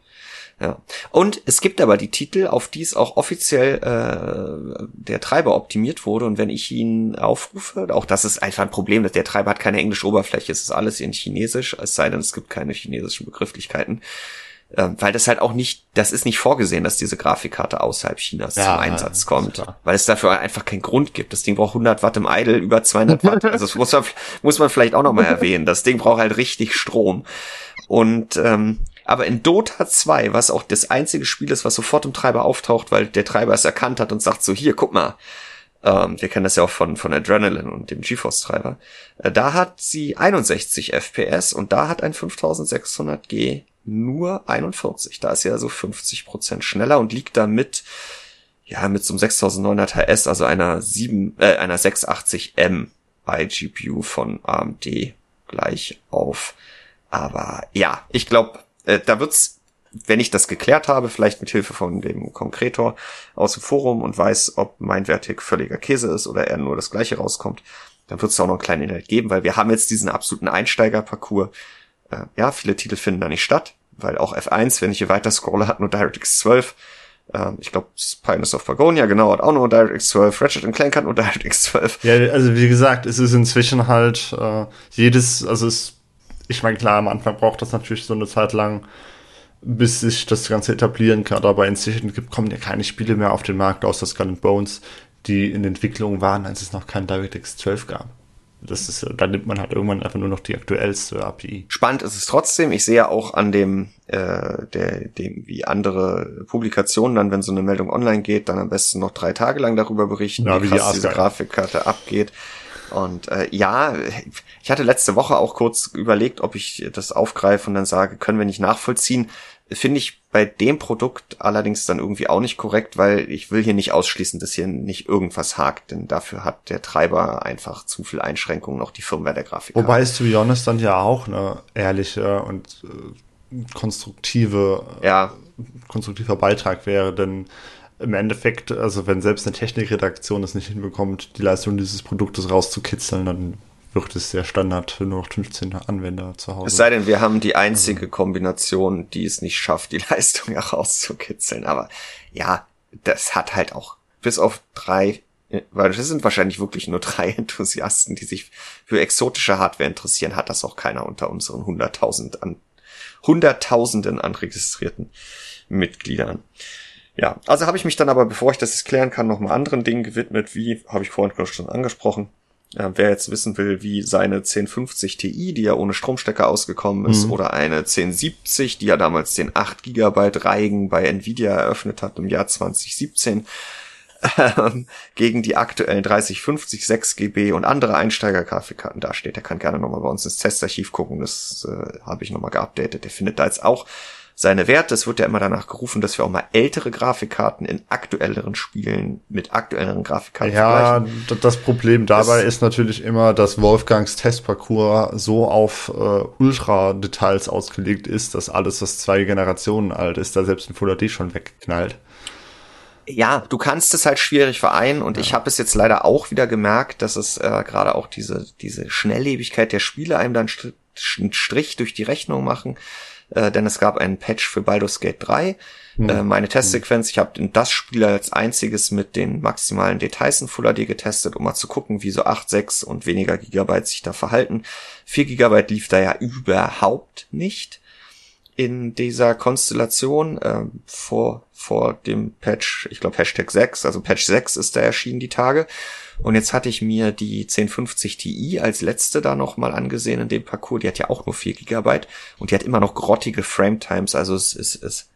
Ja. Und es gibt aber die Titel, auf die es auch offiziell äh, der Treiber optimiert wurde. Und wenn ich ihn aufrufe, auch das ist einfach ein Problem, dass der Treiber hat keine englische Oberfläche, es ist alles in Chinesisch, es sei denn, es gibt keine chinesischen Begrifflichkeiten. Äh, weil das halt auch nicht, das ist nicht vorgesehen, dass diese Grafikkarte außerhalb Chinas ja, zum Einsatz kommt. Weil es dafür einfach keinen Grund gibt. Das Ding braucht 100 Watt im Idle, über 200 Watt. Also das muss man, muss man vielleicht auch nochmal erwähnen. Das Ding braucht halt richtig Strom. Und ähm, aber in Dota 2, was auch das einzige Spiel ist, was sofort im Treiber auftaucht, weil der Treiber es erkannt hat und sagt so, hier, guck mal, ähm, wir kennen das ja auch von, von Adrenaline und dem GeForce-Treiber, äh, da hat sie 61 FPS und da hat ein 5600G nur 41. Da ist sie also 50 Prozent schneller und liegt damit, ja, mit so einem 6900 HS, also einer 7, äh, einer 680M iGPU von AMD gleich auf. Aber ja, ich glaube, äh, da wird's, wenn ich das geklärt habe, vielleicht mit Hilfe von dem Konkretor aus dem Forum und weiß, ob mein Wertig völliger Käse ist oder er nur das gleiche rauskommt, dann wird es auch noch einen kleinen Inhalt geben, weil wir haben jetzt diesen absoluten Einsteigerparcours. Äh, ja, viele Titel finden da nicht statt, weil auch F1, wenn ich hier weiter scrolle, hat nur DirectX 12. Ähm, ich glaube, Pioneers of Pagonia, genau, hat auch nur DirectX 12. Ratchet Clank hat nur DirectX 12. Ja, also wie gesagt, es ist inzwischen halt äh, jedes, also es ich meine, klar, am Anfang braucht das natürlich so eine Zeit lang, bis sich das Ganze etablieren kann. Aber inzwischen kommen ja keine Spiele mehr auf den Markt, außer Skull Bones, die in Entwicklung waren, als es noch kein DirectX 12 gab. Das ist, da nimmt man halt irgendwann einfach nur noch die aktuellste API. Spannend ist es trotzdem. Ich sehe auch an dem, äh, der, dem, wie andere Publikationen dann, wenn so eine Meldung online geht, dann am besten noch drei Tage lang darüber berichten, ja, wie, wie krass die diese Grafikkarte abgeht. Und äh, ja, ich hatte letzte Woche auch kurz überlegt, ob ich das aufgreife und dann sage, können wir nicht nachvollziehen. Finde ich bei dem Produkt allerdings dann irgendwie auch nicht korrekt, weil ich will hier nicht ausschließen, dass hier nicht irgendwas hakt, denn dafür hat der Treiber einfach zu viel Einschränkungen noch die Firmware der Grafik. Wobei es to be honest dann ja auch eine ehrliche und äh, konstruktive, ja. konstruktiver Beitrag wäre, denn im Endeffekt, also wenn selbst eine Technikredaktion es nicht hinbekommt, die Leistung dieses Produktes rauszukitzeln, dann wird es sehr Standard für nur noch 15 Anwender zu Hause. Es sei denn, wir haben die einzige Kombination, die es nicht schafft, die Leistung herauszukitzeln. Aber ja, das hat halt auch bis auf drei weil das sind wahrscheinlich wirklich nur drei Enthusiasten, die sich für exotische Hardware interessieren, hat das auch keiner unter unseren hunderttausend an, hunderttausenden an registrierten Mitgliedern. Ja, also habe ich mich dann aber, bevor ich das jetzt klären kann, nochmal anderen Dingen gewidmet, wie, habe ich vorhin schon angesprochen, äh, wer jetzt wissen will, wie seine 1050 Ti, die ja ohne Stromstecker ausgekommen ist, mhm. oder eine 1070, die ja damals den 8 Gigabyte Reigen bei Nvidia eröffnet hat im Jahr 2017, ähm, gegen die aktuellen 3050, 6 GB und andere Einsteiger-Grafikkarten dasteht. Der kann gerne nochmal bei uns ins Testarchiv gucken. Das äh, habe ich nochmal geupdatet. Der findet da jetzt auch seine Werte. Es wird ja immer danach gerufen, dass wir auch mal ältere Grafikkarten in aktuelleren Spielen mit aktuelleren Grafikkarten Ja, vergleichen. das Problem dabei das ist natürlich immer, dass Wolfgangs Testparcours so auf äh, Ultra-Details ausgelegt ist, dass alles, was zwei Generationen alt ist, da selbst ein Full HD schon wegknallt ja, du kannst es halt schwierig vereinen und ja. ich habe es jetzt leider auch wieder gemerkt, dass es äh, gerade auch diese diese Schnelllebigkeit der Spiele einem dann einen Strich durch die Rechnung machen, äh, denn es gab einen Patch für Baldur's Gate 3. Mhm. Äh, meine Testsequenz, ich habe das Spiel als einziges mit den maximalen Details in Full HD getestet, um mal zu gucken, wie so 8, 6 und weniger Gigabyte sich da verhalten. 4 Gigabyte lief da ja überhaupt nicht in dieser Konstellation äh, vor, vor dem Patch, ich glaube Hashtag 6, also Patch 6 ist da erschienen die Tage. Und jetzt hatte ich mir die 1050 Ti als letzte da nochmal angesehen in dem Parcours. Die hat ja auch nur 4 Gigabyte und die hat immer noch grottige Frame Times. Also es, es, es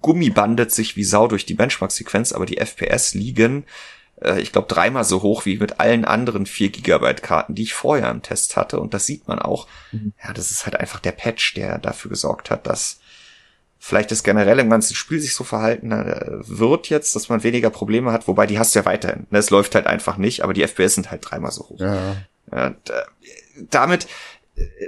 gummibandet sich wie Sau durch die Benchmark-Sequenz, aber die FPS liegen äh, ich glaube, dreimal so hoch wie mit allen anderen 4 Gigabyte Karten, die ich vorher im Test hatte. Und das sieht man auch. Mhm. Ja, das ist halt einfach der Patch, der dafür gesorgt hat, dass vielleicht das generell im ganzen Spiel sich so verhalten äh, wird jetzt, dass man weniger Probleme hat. Wobei, die hast du ja weiterhin. Ne, es läuft halt einfach nicht, aber die FPS sind halt dreimal so hoch. Ja. Und, äh, damit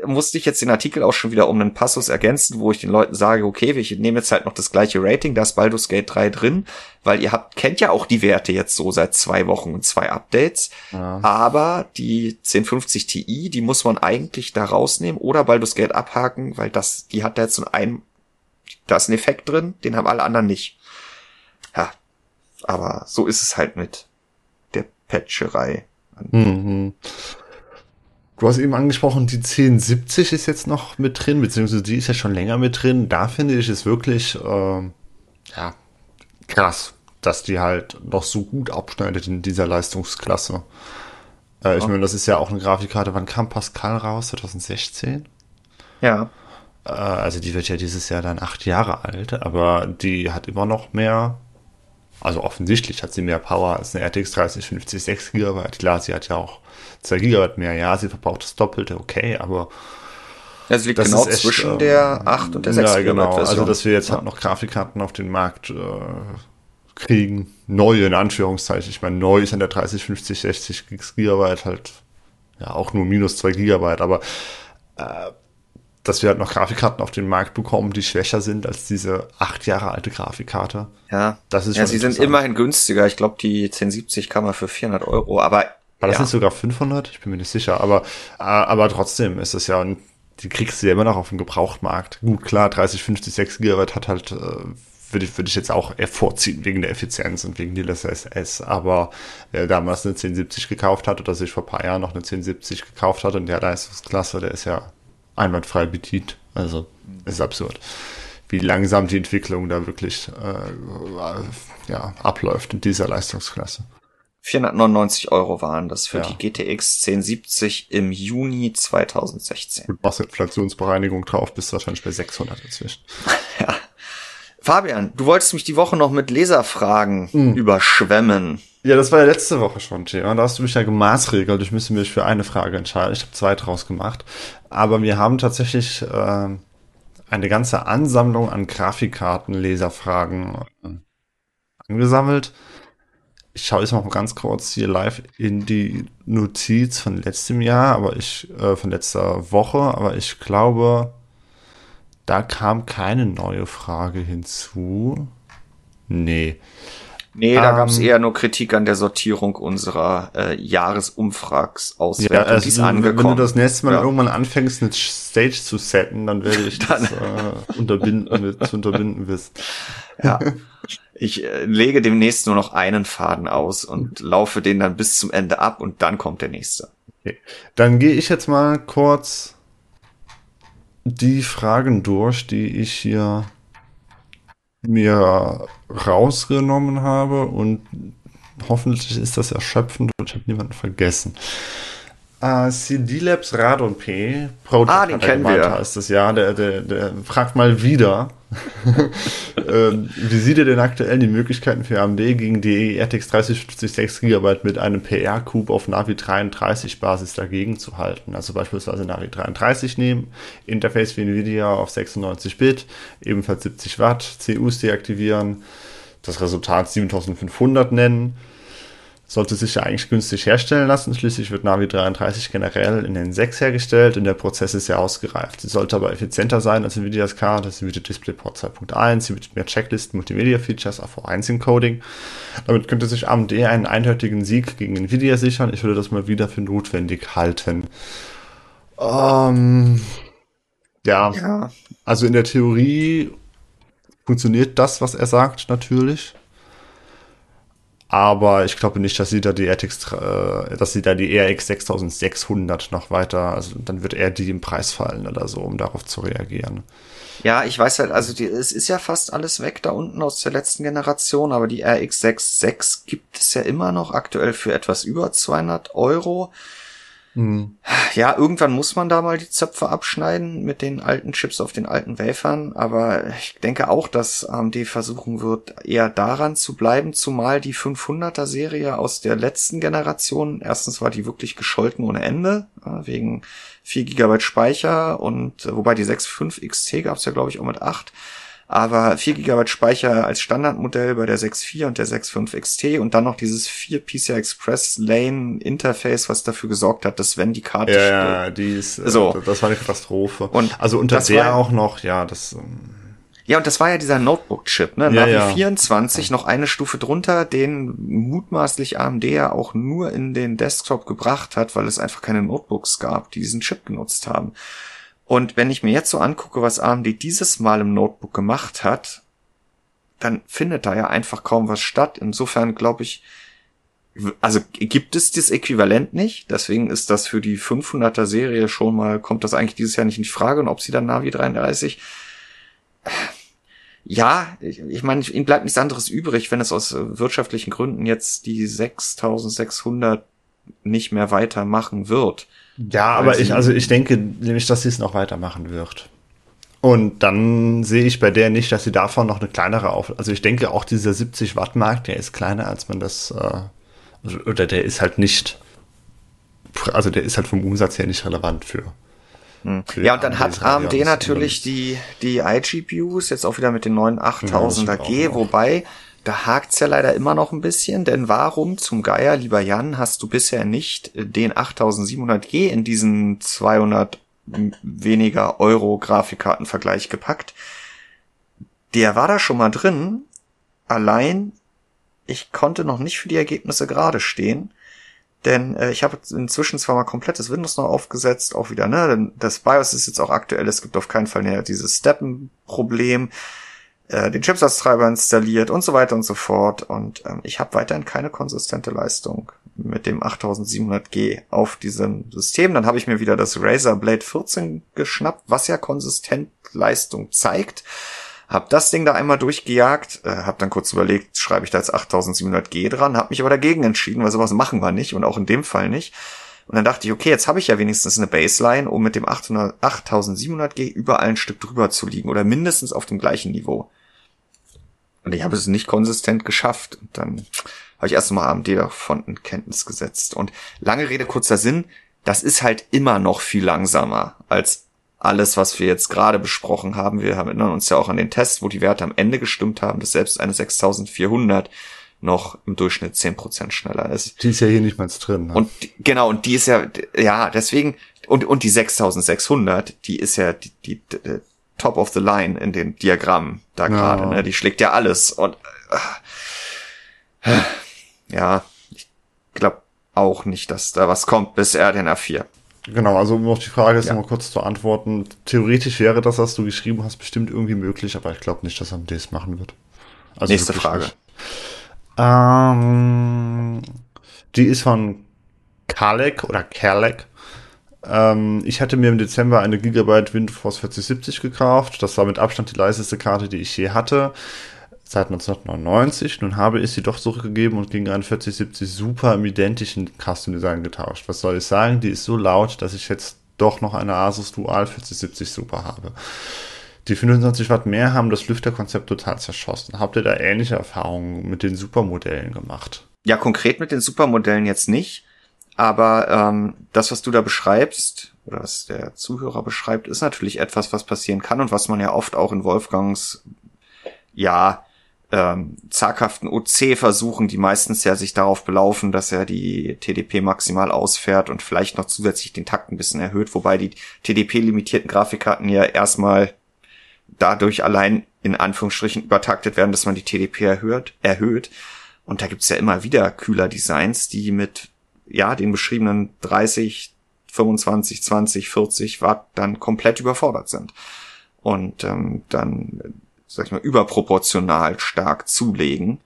musste ich jetzt den Artikel auch schon wieder um einen Passus ergänzen, wo ich den Leuten sage, okay, ich nehme jetzt halt noch das gleiche Rating, da ist Baldur's Gate 3 drin, weil ihr habt, kennt ja auch die Werte jetzt so seit zwei Wochen und zwei Updates, ja. aber die 1050 Ti, die muss man eigentlich da rausnehmen oder Baldur's Gate abhaken, weil das, die hat da jetzt so ein, da ist ein Effekt drin, den haben alle anderen nicht. Ja, aber so ist es halt mit der Patcherei. Mhm. Du hast eben angesprochen, die 1070 ist jetzt noch mit drin, beziehungsweise die ist ja schon länger mit drin. Da finde ich es wirklich äh, ja, krass, dass die halt noch so gut abschneidet in dieser Leistungsklasse. Äh, ich meine, das ist ja auch eine Grafikkarte. Wann kam Pascal raus? 2016? Ja. Äh, also die wird ja dieses Jahr dann acht Jahre alt, aber die hat immer noch mehr also offensichtlich hat sie mehr Power als eine RTX 3050 6 GB. Klar, sie hat ja auch 2 GB mehr. Ja, sie verbraucht das Doppelte, okay, aber. Ja, sie liegt genau echt, zwischen äh, der 8 und der 6 Ja, genau. Also, dass wir jetzt ja. halt noch Grafikkarten auf den Markt äh, kriegen. Neue, in Anführungszeichen. Ich meine, neu ist an der 3050 60 GB halt ja auch nur minus 2 GB, aber äh, dass wir halt noch Grafikkarten auf den Markt bekommen, die schwächer sind als diese acht Jahre alte Grafikkarte. Ja, das ist ja, sie sind immerhin günstiger. Ich glaube, die 1070 kann man für 400 Euro, aber war das ja. nicht sogar 500? Ich bin mir nicht sicher, aber äh, aber trotzdem ist es ja die kriegst du ja immer noch auf dem Gebrauchtmarkt. Gut, klar, 30, 50, 6 Gigabyte hat halt, äh, würde ich, würde ich jetzt auch vorziehen wegen der Effizienz und wegen der SS. Aber wer damals eine 1070 gekauft hat oder sich vor paar Jahren noch eine 1070 gekauft hat in der Leistungsklasse, der ist ja einwandfrei bedient. Also ist absurd, wie langsam die Entwicklung da wirklich äh, ja, abläuft in dieser Leistungsklasse. 499 Euro waren das für ja. die GTX 1070 im Juni 2016. Mit Inflationsbereinigung drauf, bist du wahrscheinlich bei 600 inzwischen. ja. Fabian, du wolltest mich die Woche noch mit Leserfragen mhm. überschwemmen. Ja, das war ja letzte Woche schon, Thema. Da hast du mich ja gemaßregelt. Ich müsste mich für eine Frage entscheiden. Ich habe zwei draus gemacht. Aber wir haben tatsächlich äh, eine ganze Ansammlung an Grafikkarten, Leserfragen äh, angesammelt. Ich schaue jetzt mal ganz kurz hier live in die Notiz von letztem Jahr, aber ich, äh, von letzter Woche, aber ich glaube, da kam keine neue Frage hinzu. Nee. Nee, da um, gab es ähm, eher nur Kritik an der Sortierung unserer äh, Jahresumfragsauswertung. Ja, also, die ist angekommen. Wenn du das nächste Mal ja. irgendwann anfängst, eine Stage zu setten, dann werde ich dann. das äh, unterbinden, mit, zu unterbinden wissen. Ja. Ich äh, lege demnächst nur noch einen Faden aus und laufe den dann bis zum Ende ab und dann kommt der nächste. Okay. Dann gehe ich jetzt mal kurz die Fragen durch, die ich hier mir rausgenommen habe und hoffentlich ist das erschöpfend und ich habe niemanden vergessen. Uh, CD Labs Radon P. Project ah, den kennen wir. Heißt das, ja, der, der, der fragt mal wieder. ähm, wie sieht ihr denn aktuell die Möglichkeiten für AMD gegen die RTX 3050 6 GB mit einem PR-Cube auf Navi 33 Basis dagegen zu halten? Also beispielsweise Navi 33 nehmen, Interface wie Nvidia auf 96 Bit, ebenfalls 70 Watt, CUs deaktivieren, das Resultat 7500 nennen sollte sich ja eigentlich günstig herstellen lassen. Schließlich wird Navi 33 generell in den 6 hergestellt und der Prozess ist ja ausgereift. Sie sollte aber effizienter sein als Nvidia's Card. Das bietet DisplayPort 2.1, sie bietet mehr Checklisten, Multimedia-Features, AV1-Encoding. Damit könnte sich AMD einen eindeutigen Sieg gegen Nvidia sichern. Ich würde das mal wieder für notwendig halten. Ähm, ja. ja, also in der Theorie funktioniert das, was er sagt, natürlich. Aber ich glaube nicht, dass sie da die RTX, äh, dass sie da die RX 6600 noch weiter, also dann wird eher die im Preis fallen oder so, um darauf zu reagieren. Ja, ich weiß halt, also die, es ist ja fast alles weg da unten aus der letzten Generation, aber die RX 66 gibt es ja immer noch aktuell für etwas über 200 Euro. Mhm. Ja, irgendwann muss man da mal die Zöpfe abschneiden mit den alten Chips auf den alten Wafern, aber ich denke auch, dass AMD versuchen wird, eher daran zu bleiben, zumal die 500er Serie aus der letzten Generation, erstens war die wirklich gescholten ohne Ende, wegen 4 GB Speicher und wobei die 6.5 XT gab's ja glaube ich auch mit 8 aber 4 GB Speicher als Standardmodell bei der 6.4 und der 6.5 XT und dann noch dieses 4 PCI Express Lane Interface, was dafür gesorgt hat, dass wenn die Karte ja, ja die ist äh, so das war eine Katastrophe und also unter der war, auch noch ja das ähm, ja, und das war ja dieser Notebook-Chip, ne? Ja, Navi ja. 24, noch eine Stufe drunter, den mutmaßlich AMD ja auch nur in den Desktop gebracht hat, weil es einfach keine Notebooks gab, die diesen Chip genutzt haben. Und wenn ich mir jetzt so angucke, was AMD dieses Mal im Notebook gemacht hat, dann findet da ja einfach kaum was statt. Insofern glaube ich, also gibt es das Äquivalent nicht. Deswegen ist das für die 500er Serie schon mal, kommt das eigentlich dieses Jahr nicht in Frage. Und ob sie dann Navi 33, ja, ich, ich meine, ihnen bleibt nichts anderes übrig, wenn es aus wirtschaftlichen Gründen jetzt die 6600 nicht mehr weitermachen wird. Ja, aber ich, also ich denke nämlich, dass sie es noch weitermachen wird. Und dann sehe ich bei der nicht, dass sie davon noch eine kleinere auf. Also ich denke auch dieser 70 Watt Markt, der ist kleiner, als man das, äh, also, oder der ist halt nicht, also der ist halt vom Umsatz her nicht relevant für. Hm. Ja, und dann hat AMD natürlich die, die iGPUs, jetzt auch wieder mit den neuen 8000er G, wobei da hakt's ja leider immer noch ein bisschen, denn warum zum Geier, lieber Jan, hast du bisher nicht den 8700G in diesen 200 weniger Euro Grafikkartenvergleich gepackt? Der war da schon mal drin, allein ich konnte noch nicht für die Ergebnisse gerade stehen, denn äh, ich habe inzwischen zwar mal komplettes Windows noch aufgesetzt, auch wieder, ne, denn das BIOS ist jetzt auch aktuell, es gibt auf keinen Fall mehr dieses Steppen-Problem äh, den Chipsatztreiber installiert und so weiter und so fort. Und ähm, ich habe weiterhin keine konsistente Leistung mit dem 8700G auf diesem System. Dann habe ich mir wieder das Razer Blade 14 geschnappt, was ja konsistent Leistung zeigt. Hab das Ding da einmal durchgejagt, äh, hab dann kurz überlegt, schreibe ich da jetzt 8700G dran, hab mich aber dagegen entschieden, weil sowas machen wir nicht und auch in dem Fall nicht. Und dann dachte ich, okay, jetzt habe ich ja wenigstens eine Baseline, um mit dem 800, 8700G überall ein Stück drüber zu liegen oder mindestens auf dem gleichen Niveau. Und ich habe es nicht konsistent geschafft. Und dann habe ich erst mal AMD davon in Kenntnis gesetzt. Und lange Rede, kurzer Sinn, das ist halt immer noch viel langsamer als alles, was wir jetzt gerade besprochen haben. Wir erinnern uns ja auch an den Test, wo die Werte am Ende gestimmt haben, dass selbst eine 6400 noch im Durchschnitt 10% schneller ist. Die ist ja hier nicht mal drin. Ne? Und genau, und die ist ja, ja, deswegen, und, und die 6600, die ist ja die, die, die top of the line in den Diagrammen da ja. gerade. Ne? Die schlägt ja alles. Und äh, ja, ich glaube auch nicht, dass da was kommt bis RDNA 4. Genau, also um auf die Frage jetzt ja. mal kurz zu antworten. Theoretisch wäre das, was du geschrieben hast, bestimmt irgendwie möglich, aber ich glaube nicht, dass er das machen wird. Also Nächste Frage. Ähm, die ist von Kalek oder Kalek. Ähm, ich hatte mir im Dezember eine Gigabyte Windforce 4070 gekauft. Das war mit Abstand die leiseste Karte, die ich je hatte. Seit 1999. Nun habe ich sie doch zurückgegeben und gegen eine 4070 Super im identischen Custom Design getauscht. Was soll ich sagen? Die ist so laut, dass ich jetzt doch noch eine Asus Dual 4070 Super habe. Die 25 Watt mehr haben das Lüfterkonzept total zerschossen. Habt ihr da ähnliche Erfahrungen mit den Supermodellen gemacht? Ja, konkret mit den Supermodellen jetzt nicht. Aber ähm, das, was du da beschreibst, oder was der Zuhörer beschreibt, ist natürlich etwas, was passieren kann und was man ja oft auch in Wolfgangs, ja, ähm, zaghaften OC-Versuchen, die meistens ja sich darauf belaufen, dass er die TDP maximal ausfährt und vielleicht noch zusätzlich den Takt ein bisschen erhöht, wobei die TDP-limitierten Grafikkarten ja erstmal dadurch allein in Anführungsstrichen übertaktet werden, dass man die TDP erhöht, erhöht. Und da gibt's ja immer wieder kühler Designs, die mit ja den beschriebenen 30, 25, 20, 40 Watt dann komplett überfordert sind. Und ähm, dann, sag ich mal, überproportional stark zulegen.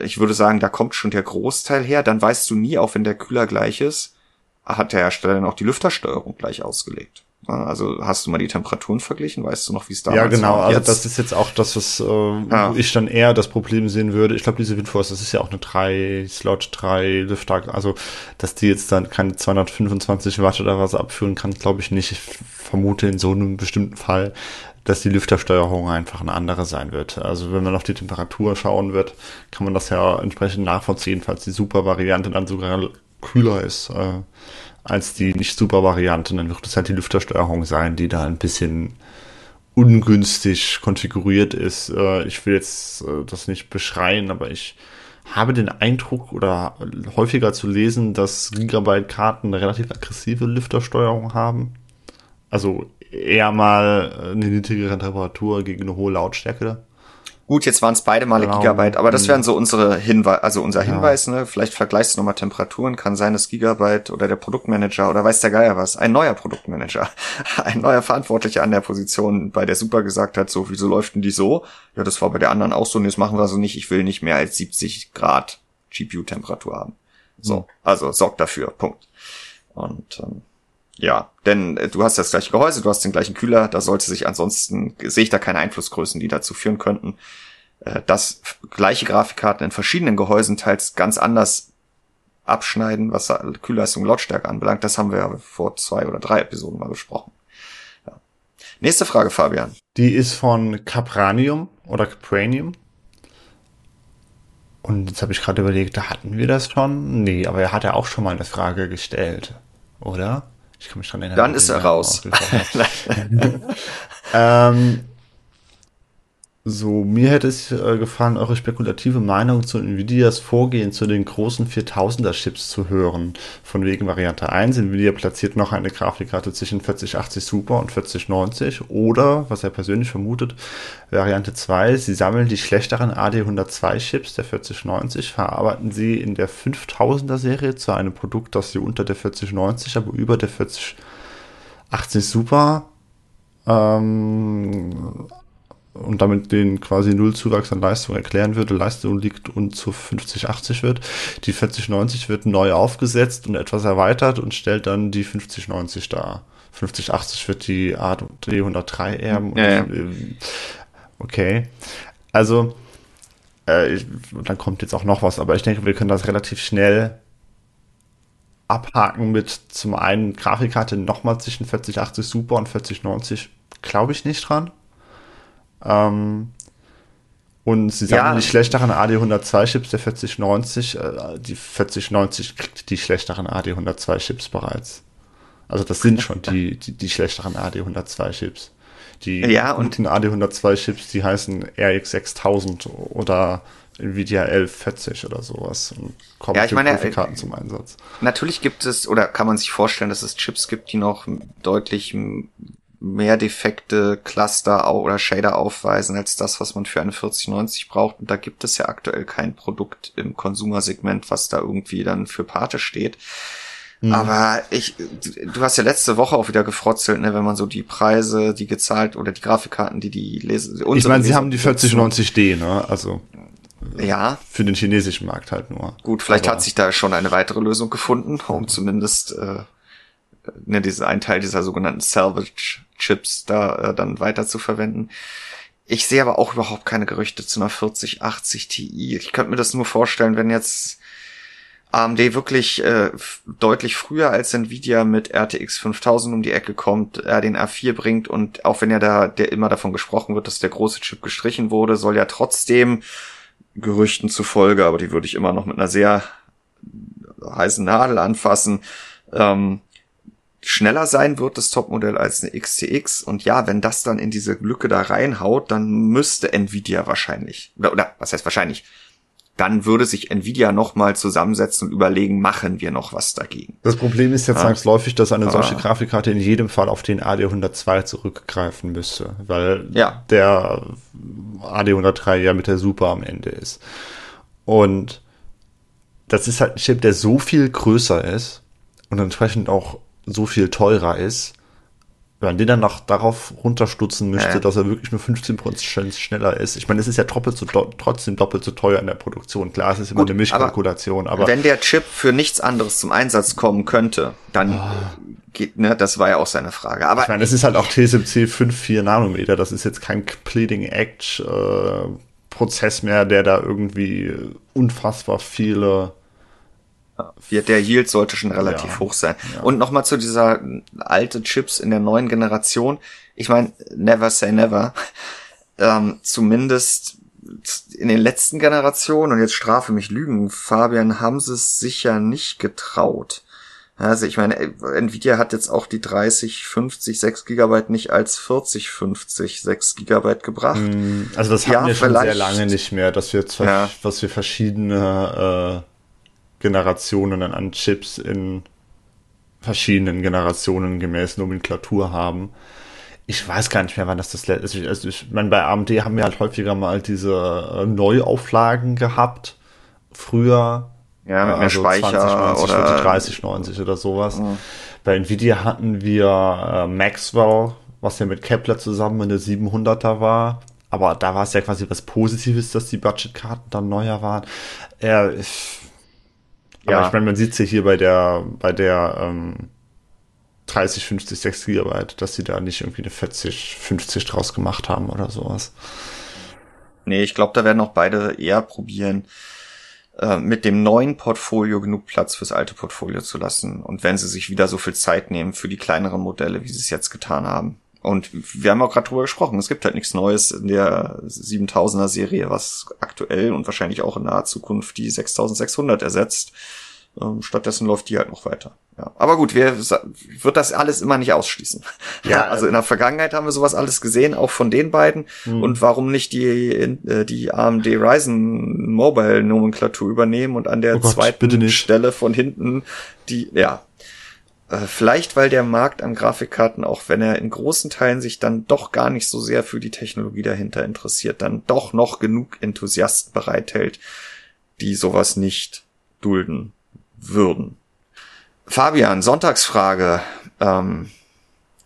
Ich würde sagen, da kommt schon der Großteil her. Dann weißt du nie, auch wenn der Kühler gleich ist, hat der Hersteller dann auch die Lüftersteuerung gleich ausgelegt. Also hast du mal die Temperaturen verglichen? Weißt du noch, wie es damals war? Ja, genau. Also das ist jetzt auch das, was äh, ja. ich dann eher das Problem sehen würde. Ich glaube, diese Windforce, das ist ja auch eine 3 Slot 3 Lüfter. Also, dass die jetzt dann keine 225 Watt oder was abführen kann, glaube ich nicht. Ich vermute in so einem bestimmten Fall, dass die Lüftersteuerung einfach eine andere sein wird. Also wenn man auf die Temperatur schauen wird, kann man das ja entsprechend nachvollziehen, falls die super Variante dann sogar kühler ist. Äh, als die nicht super Variante. Dann wird es halt die Lüftersteuerung sein, die da ein bisschen ungünstig konfiguriert ist. Äh, ich will jetzt äh, das nicht beschreien, aber ich habe den Eindruck oder häufiger zu lesen, dass Gigabyte-Karten eine relativ aggressive Lüftersteuerung haben. Also eher mal eine niedrigere Temperatur gegen eine hohe Lautstärke Gut, jetzt waren es beide Male genau. Gigabyte, aber das wären so unsere Hinweise, also unser Hinweis, ja. ne? Vielleicht vergleichst du nochmal Temperaturen, kann sein, dass Gigabyte oder der Produktmanager oder weiß der Geier was, ein neuer Produktmanager, ein neuer Verantwortlicher an der Position bei der Super gesagt hat, so, wieso läuft denn die so? Ja, das war bei der anderen auch so, und das machen wir so nicht, ich will nicht mehr als 70 Grad GPU-Temperatur haben. So, mhm. also sorgt dafür, Punkt. Und ähm, ja, denn äh, du hast das gleiche Gehäuse, du hast den gleichen Kühler, da sollte sich ansonsten, sehe ich da keine Einflussgrößen, die dazu führen könnten, äh, dass gleiche Grafikkarten in verschiedenen Gehäusen teils ganz anders abschneiden, was Kühlleistung und Lautstärke anbelangt. Das haben wir ja vor zwei oder drei Episoden mal besprochen. Ja. Nächste Frage, Fabian. Die ist von Capranium oder Capranium. Und jetzt habe ich gerade überlegt, da hatten wir das schon? Nee, aber er hat ja auch schon mal eine Frage gestellt, oder? Ich kann mich dran erinnern. Dann ist er raus. ähm, so, mir hätte es äh, gefallen, eure spekulative Meinung zu Nvidias Vorgehen zu den großen 4000er Chips zu hören. Von wegen Variante 1, Nvidia platziert noch eine Grafikkarte zwischen 4080 Super und 4090 oder, was er persönlich vermutet, Variante 2, sie sammeln die schlechteren AD102 Chips der 4090, verarbeiten sie in der 5000er Serie zu einem Produkt, das sie unter der 4090, aber über der 4080 Super ähm, und damit den quasi Nullzuwachs an Leistung erklären würde, Leistung liegt und zu 5080 wird. Die 4090 wird neu aufgesetzt und etwas erweitert und stellt dann die 5090 dar. 5080 wird die AD103 erben. Ja, ja. Okay. Also, äh, ich, dann kommt jetzt auch noch was, aber ich denke, wir können das relativ schnell abhaken mit zum einen Grafikkarte nochmal zwischen 4080 Super und 4090 glaube ich nicht dran. Ähm, und sie sagen, ja. die schlechteren AD102-Chips der 4090, äh, die 4090 kriegt die schlechteren AD102-Chips bereits. Also das sind schon die, die, die schlechteren AD102-Chips. Die ja, guten AD102-Chips, die heißen RX 6000 oder Nvidia 1140 oder sowas und kommen ja, ich meine, Grafikkarten zum Einsatz. Natürlich gibt es, oder kann man sich vorstellen, dass es Chips gibt, die noch deutlich mehr defekte Cluster oder Shader aufweisen als das, was man für eine 4090 braucht. Und da gibt es ja aktuell kein Produkt im Konsumersegment, was da irgendwie dann für Pate steht. Mhm. Aber ich, du hast ja letzte Woche auch wieder gefrotzelt, ne, wenn man so die Preise, die gezahlt oder die Grafikkarten, die die lesen. Ich meine, sie haben die 4090D, ne? Also ja. Für den chinesischen Markt halt nur. Gut, vielleicht Aber hat sich da schon eine weitere Lösung gefunden, um zumindest äh, ne, diese ein Teil dieser sogenannten Salvage Chips da äh, dann weiter zu verwenden. Ich sehe aber auch überhaupt keine Gerüchte zu einer 4080 Ti. Ich könnte mir das nur vorstellen, wenn jetzt AMD wirklich äh, deutlich früher als Nvidia mit RTX 5000 um die Ecke kommt, er den A4 bringt und auch wenn ja da der immer davon gesprochen wird, dass der große Chip gestrichen wurde, soll ja trotzdem Gerüchten zufolge, aber die würde ich immer noch mit einer sehr heißen Nadel anfassen, ähm, schneller sein wird das Topmodell als eine XTX und ja, wenn das dann in diese Lücke da reinhaut, dann müsste Nvidia wahrscheinlich oder, oder was heißt wahrscheinlich dann würde sich Nvidia nochmal zusammensetzen und überlegen, machen wir noch was dagegen. Das Problem ist jetzt ja. zwangsläufig, dass eine solche Grafikkarte in jedem Fall auf den AD102 zurückgreifen müsste, weil ja. der AD103 ja mit der Super am Ende ist. Und das ist halt ein Chip, der so viel größer ist und entsprechend auch so viel teurer ist, wenn man den dann noch darauf runterstutzen müsste, ja. dass er wirklich nur 15% schneller ist. Ich meine, es ist ja doppelt so, trotzdem doppelt so teuer in der Produktion. Klar, es ist immer Gut, eine Mischkalkulation, aber, aber, Wenn der Chip für nichts anderes zum Einsatz kommen könnte, dann oh. geht, ne, das war ja auch seine Frage. Aber ich meine, es ist halt auch TSMC 5,4 Nanometer. Das ist jetzt kein Pleading Edge äh, Prozess mehr, der da irgendwie unfassbar viele wird der Yield sollte schon relativ ja, hoch sein. Ja. Und nochmal zu dieser alte Chips in der neuen Generation. Ich meine, never say never. Ähm, zumindest in den letzten Generationen, und jetzt strafe mich Lügen, Fabian, haben sie es sicher nicht getraut. Also ich meine, Nvidia hat jetzt auch die 30, 50, 6 Gigabyte nicht als 40, 50, 6 Gigabyte gebracht. Hm, also das haben ja, wir schon sehr lange nicht mehr, dass wir, ja. was wir verschiedene äh, Generationen an Chips in verschiedenen Generationen gemäß Nomenklatur haben. Ich weiß gar nicht mehr, wann das das letzte ist. Also ich meine, bei AMD haben wir halt häufiger mal diese äh, Neuauflagen gehabt. Früher. Ja, mit mehr also Speicher 2090 oder 3090 oder sowas. Mhm. Bei Nvidia hatten wir äh, Maxwell, was ja mit Kepler zusammen in der 700er war. Aber da war es ja quasi was Positives, dass die Budgetkarten dann neuer waren. Äh, aber ja. ich meine, man sieht es ja hier bei der, bei der ähm, 30, 50, 6 Gigabyte, dass sie da nicht irgendwie eine 40, 50 draus gemacht haben oder sowas. Nee, ich glaube, da werden auch beide eher probieren, äh, mit dem neuen Portfolio genug Platz fürs alte Portfolio zu lassen. Und wenn sie sich wieder so viel Zeit nehmen für die kleineren Modelle, wie sie es jetzt getan haben. Und wir haben auch gerade drüber gesprochen, es gibt halt nichts Neues in der 7000er Serie, was aktuell und wahrscheinlich auch in naher Zukunft die 6600 ersetzt. Ähm, stattdessen läuft die halt noch weiter. Ja. Aber gut, wir wird das alles immer nicht ausschließen. Ja, also in der Vergangenheit haben wir sowas alles gesehen, auch von den beiden. Mhm. Und warum nicht die äh, die AMD Ryzen Mobile Nomenklatur übernehmen und an der oh Gott, zweiten Stelle von hinten die ja vielleicht, weil der Markt an Grafikkarten, auch wenn er in großen Teilen sich dann doch gar nicht so sehr für die Technologie dahinter interessiert, dann doch noch genug Enthusiasten bereithält, die sowas nicht dulden würden. Fabian, Sonntagsfrage. Ähm,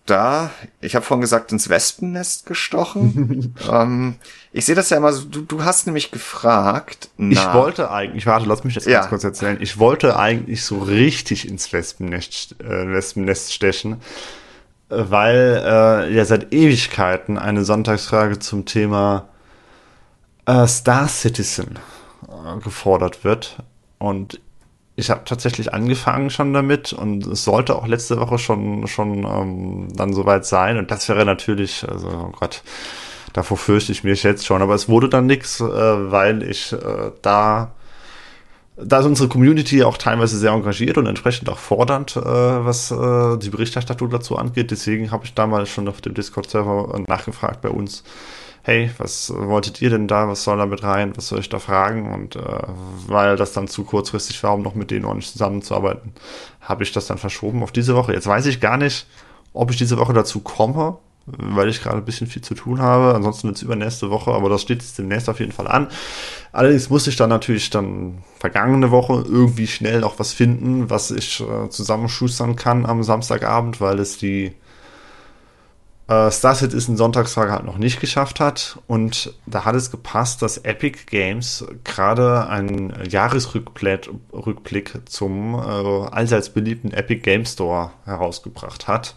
da, ich habe vorhin gesagt, ins Wespennest gestochen. ähm, ich sehe das ja immer so, du, du hast nämlich gefragt. Na, ich wollte eigentlich, warte, lass mich das ja. ganz kurz erzählen. Ich wollte eigentlich so richtig ins Wespennest, äh, Wespennest stechen, äh, weil äh, ja seit Ewigkeiten eine Sonntagsfrage zum Thema äh, Star Citizen äh, gefordert wird. Und ich habe tatsächlich angefangen schon damit und es sollte auch letzte Woche schon schon ähm, dann soweit sein und das wäre natürlich, also oh Gott, davor fürchte ich mich jetzt schon, aber es wurde dann nix, äh, weil ich äh, da da ist unsere Community auch teilweise sehr engagiert und entsprechend auch fordernd, äh, was äh, die Berichterstattung dazu angeht. Deswegen habe ich damals schon auf dem Discord-Server nachgefragt bei uns, hey, was wolltet ihr denn da, was soll da mit rein, was soll ich da fragen? Und äh, weil das dann zu kurzfristig war, um noch mit denen ordentlich zusammenzuarbeiten, habe ich das dann verschoben auf diese Woche. Jetzt weiß ich gar nicht, ob ich diese Woche dazu komme, weil ich gerade ein bisschen viel zu tun habe. Ansonsten wird es übernächste Woche, aber das steht jetzt demnächst auf jeden Fall an. Allerdings musste ich dann natürlich dann vergangene Woche irgendwie schnell noch was finden, was ich äh, zusammenschustern kann am Samstagabend, weil es die äh, Star Citizen Sonntagsfrage halt noch nicht geschafft hat. Und da hat es gepasst, dass Epic Games gerade einen Jahresrückblick Rückblick zum äh, allseits beliebten Epic Game Store herausgebracht hat.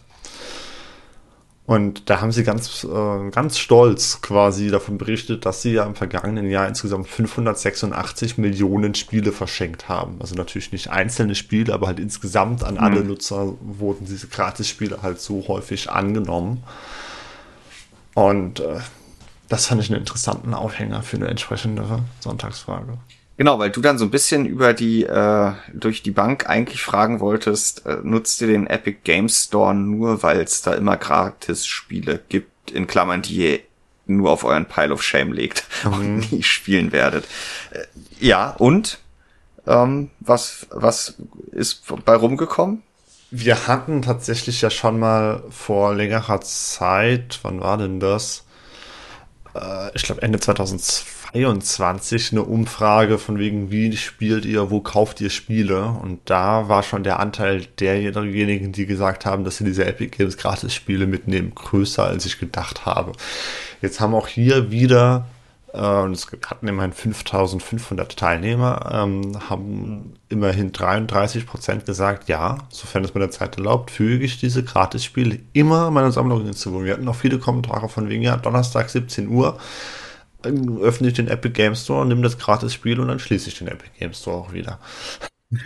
Und da haben sie ganz, äh, ganz stolz quasi davon berichtet, dass sie ja im vergangenen Jahr insgesamt 586 Millionen Spiele verschenkt haben. Also natürlich nicht einzelne Spiele, aber halt insgesamt an alle mhm. Nutzer wurden diese Gratis-Spiele halt so häufig angenommen. Und äh, das fand ich einen interessanten Aufhänger für eine entsprechende Sonntagsfrage. Genau, weil du dann so ein bisschen über die, äh, durch die Bank eigentlich fragen wolltest, äh, nutzt ihr den Epic Games Store nur, weil es da immer Gratis-Spiele gibt, in Klammern, die ihr nur auf euren Pile of Shame legt mhm. und nie spielen werdet. Äh, ja, und? Ähm, was, was ist bei rumgekommen? Wir hatten tatsächlich ja schon mal vor längerer Zeit, wann war denn das? Äh, ich glaube Ende 2002 23 eine Umfrage von wegen, wie spielt ihr, wo kauft ihr Spiele? Und da war schon der Anteil derjenigen, die gesagt haben, dass sie diese Epic Games Gratis-Spiele mitnehmen, größer, als ich gedacht habe. Jetzt haben auch hier wieder äh, und es hatten immerhin 5500 Teilnehmer, ähm, haben immerhin 33 Prozent gesagt, ja, sofern es mir der Zeit erlaubt, füge ich diese Gratis-Spiele immer meiner Sammlung hinzu. Wir hatten auch viele Kommentare von wegen, ja, Donnerstag 17 Uhr dann öffne ich den Epic Game Store, nimm das Gratis-Spiel und dann schließe ich den Epic Game Store auch wieder.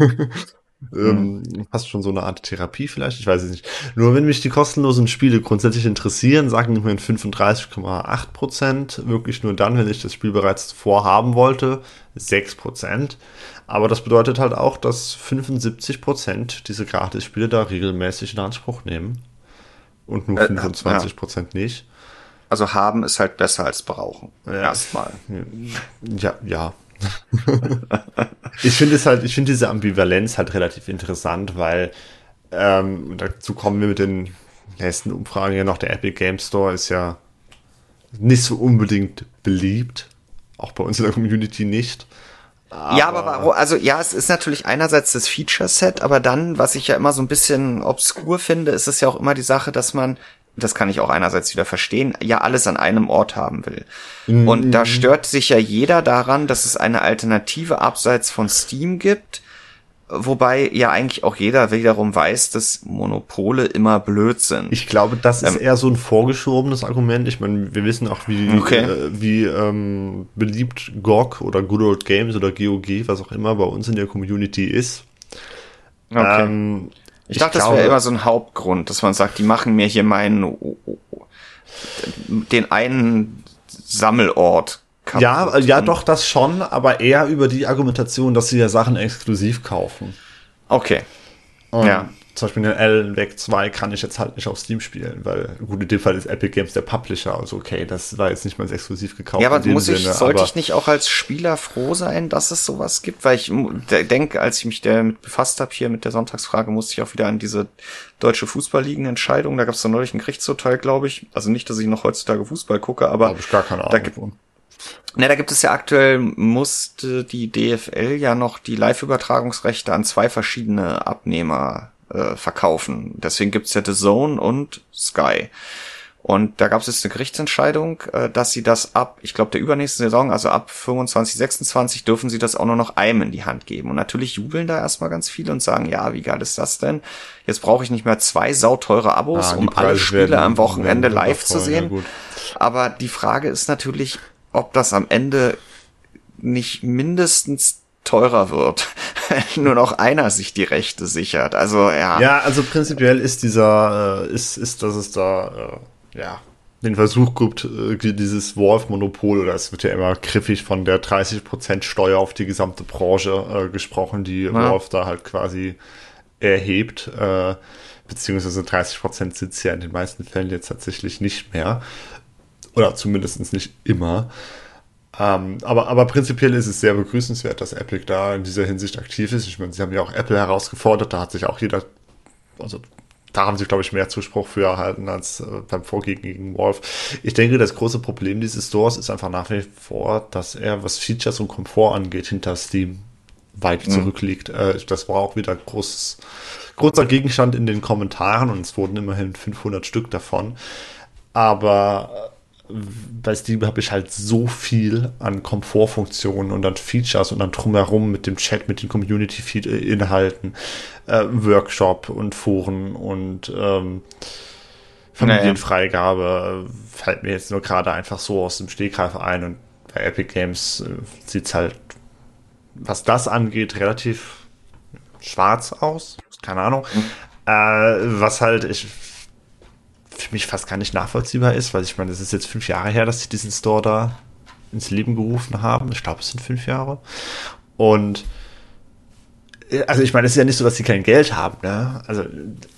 ähm, fast schon so eine Art Therapie vielleicht, ich weiß es nicht. Nur wenn mich die kostenlosen Spiele grundsätzlich interessieren, sagen immerhin 35,8 Prozent. Wirklich nur dann, wenn ich das Spiel bereits vorhaben wollte, 6 Prozent. Aber das bedeutet halt auch, dass 75 Prozent diese Gratis-Spiele da regelmäßig in Anspruch nehmen. Und nur 25 äh, Prozent ja. nicht. Also haben ist halt besser als brauchen. Ja. Erstmal. Ja, ja. ich finde es halt, ich finde diese Ambivalenz halt relativ interessant, weil ähm, dazu kommen wir mit den nächsten Umfragen ja noch. Der Epic Game Store ist ja nicht so unbedingt beliebt. Auch bei uns in der Community nicht. Aber ja, aber warum, also ja, es ist natürlich einerseits das Feature-Set, aber dann, was ich ja immer so ein bisschen obskur finde, ist es ja auch immer die Sache, dass man das kann ich auch einerseits wieder verstehen, ja alles an einem Ort haben will. Mhm. Und da stört sich ja jeder daran, dass es eine Alternative abseits von Steam gibt, wobei ja eigentlich auch jeder wiederum weiß, dass Monopole immer blöd sind. Ich glaube, das ist ähm, eher so ein vorgeschobenes Argument. Ich meine, wir wissen auch, wie, okay. äh, wie ähm, beliebt GOG oder Good Old Games oder GOG, was auch immer bei uns in der Community ist. Okay. Ähm, ich, dachte, glaube, das wäre immer so ein Hauptgrund, dass man sagt, die machen mir hier meinen den einen Sammelort kaputt. Ja, ja, doch, das schon, aber eher über die Argumentation, dass sie ja Sachen exklusiv kaufen. Okay. Und ja zum Beispiel den Alan Wake 2 kann ich jetzt halt nicht auf Steam spielen, weil gut, in dem Fall ist Epic Games der Publisher, also okay, das war jetzt nicht mal exklusiv gekauft. Ja, aber muss ich, Sinne, sollte ich nicht auch als Spieler froh sein, dass es sowas gibt? Weil ich denke, als ich mich damit befasst habe, hier mit der Sonntagsfrage, musste ich auch wieder an diese deutsche Fußballligen-Entscheidung, da gab es da neulich ein Gerichtsurteil, glaube ich. Also nicht, dass ich noch heutzutage Fußball gucke, aber Hab ich gar keine Ahnung. Da gibt, Ne, da gibt es ja aktuell, musste die DFL ja noch die Live-Übertragungsrechte an zwei verschiedene Abnehmer äh, verkaufen. Deswegen gibt's ja The Zone und Sky. Und da gab es jetzt eine Gerichtsentscheidung, äh, dass sie das ab, ich glaube, der übernächsten Saison, also ab 25, 26, dürfen sie das auch nur noch einem in die Hand geben. Und natürlich jubeln da erstmal ganz viele und sagen, ja, wie geil ist das denn? Jetzt brauche ich nicht mehr zwei sauteure Abos, ah, um alle Spiele am Wochenende live zu sehen. Ja, Aber die Frage ist natürlich, ob das am Ende nicht mindestens teurer wird, nur noch einer sich die Rechte sichert. Also ja. Ja, also prinzipiell ist dieser, äh, ist, ist, dass es da, äh, ja, den Versuch gibt, äh, dieses Wolf-Monopol, oder es wird ja immer griffig von der 30% Steuer auf die gesamte Branche äh, gesprochen, die ja. Wolf da halt quasi erhebt, äh, beziehungsweise 30% sitzt ja in den meisten Fällen jetzt tatsächlich nicht mehr. Oder zumindest nicht immer. Ähm, aber, aber prinzipiell ist es sehr begrüßenswert, dass Epic da in dieser Hinsicht aktiv ist. Ich meine, sie haben ja auch Apple herausgefordert, da hat sich auch jeder, also da haben sie, glaube ich, mehr Zuspruch für erhalten als äh, beim Vorgehen gegen Wolf. Ich denke, das große Problem dieses Stores ist einfach nach wie vor, dass er, was Features und Komfort angeht, hinter Steam weit mhm. zurückliegt. Äh, das war auch wieder großes, großer Gegenstand in den Kommentaren und es wurden immerhin 500 Stück davon. Aber bei Steam habe ich halt so viel an Komfortfunktionen und an Features und dann drumherum mit dem Chat, mit den Community-Inhalten, äh, Workshop und Foren und ähm, Familienfreigabe naja. fällt mir jetzt nur gerade einfach so aus dem Stegreif ein und bei Epic Games äh, sieht es halt, was das angeht, relativ schwarz aus. Keine Ahnung. Mhm. Äh, was halt ich für mich fast gar nicht nachvollziehbar ist, weil ich meine, es ist jetzt fünf Jahre her, dass sie diesen Store da ins Leben gerufen haben. Ich glaube, es sind fünf Jahre. Und also ich meine, es ist ja nicht so, dass sie kein Geld haben, ne? Also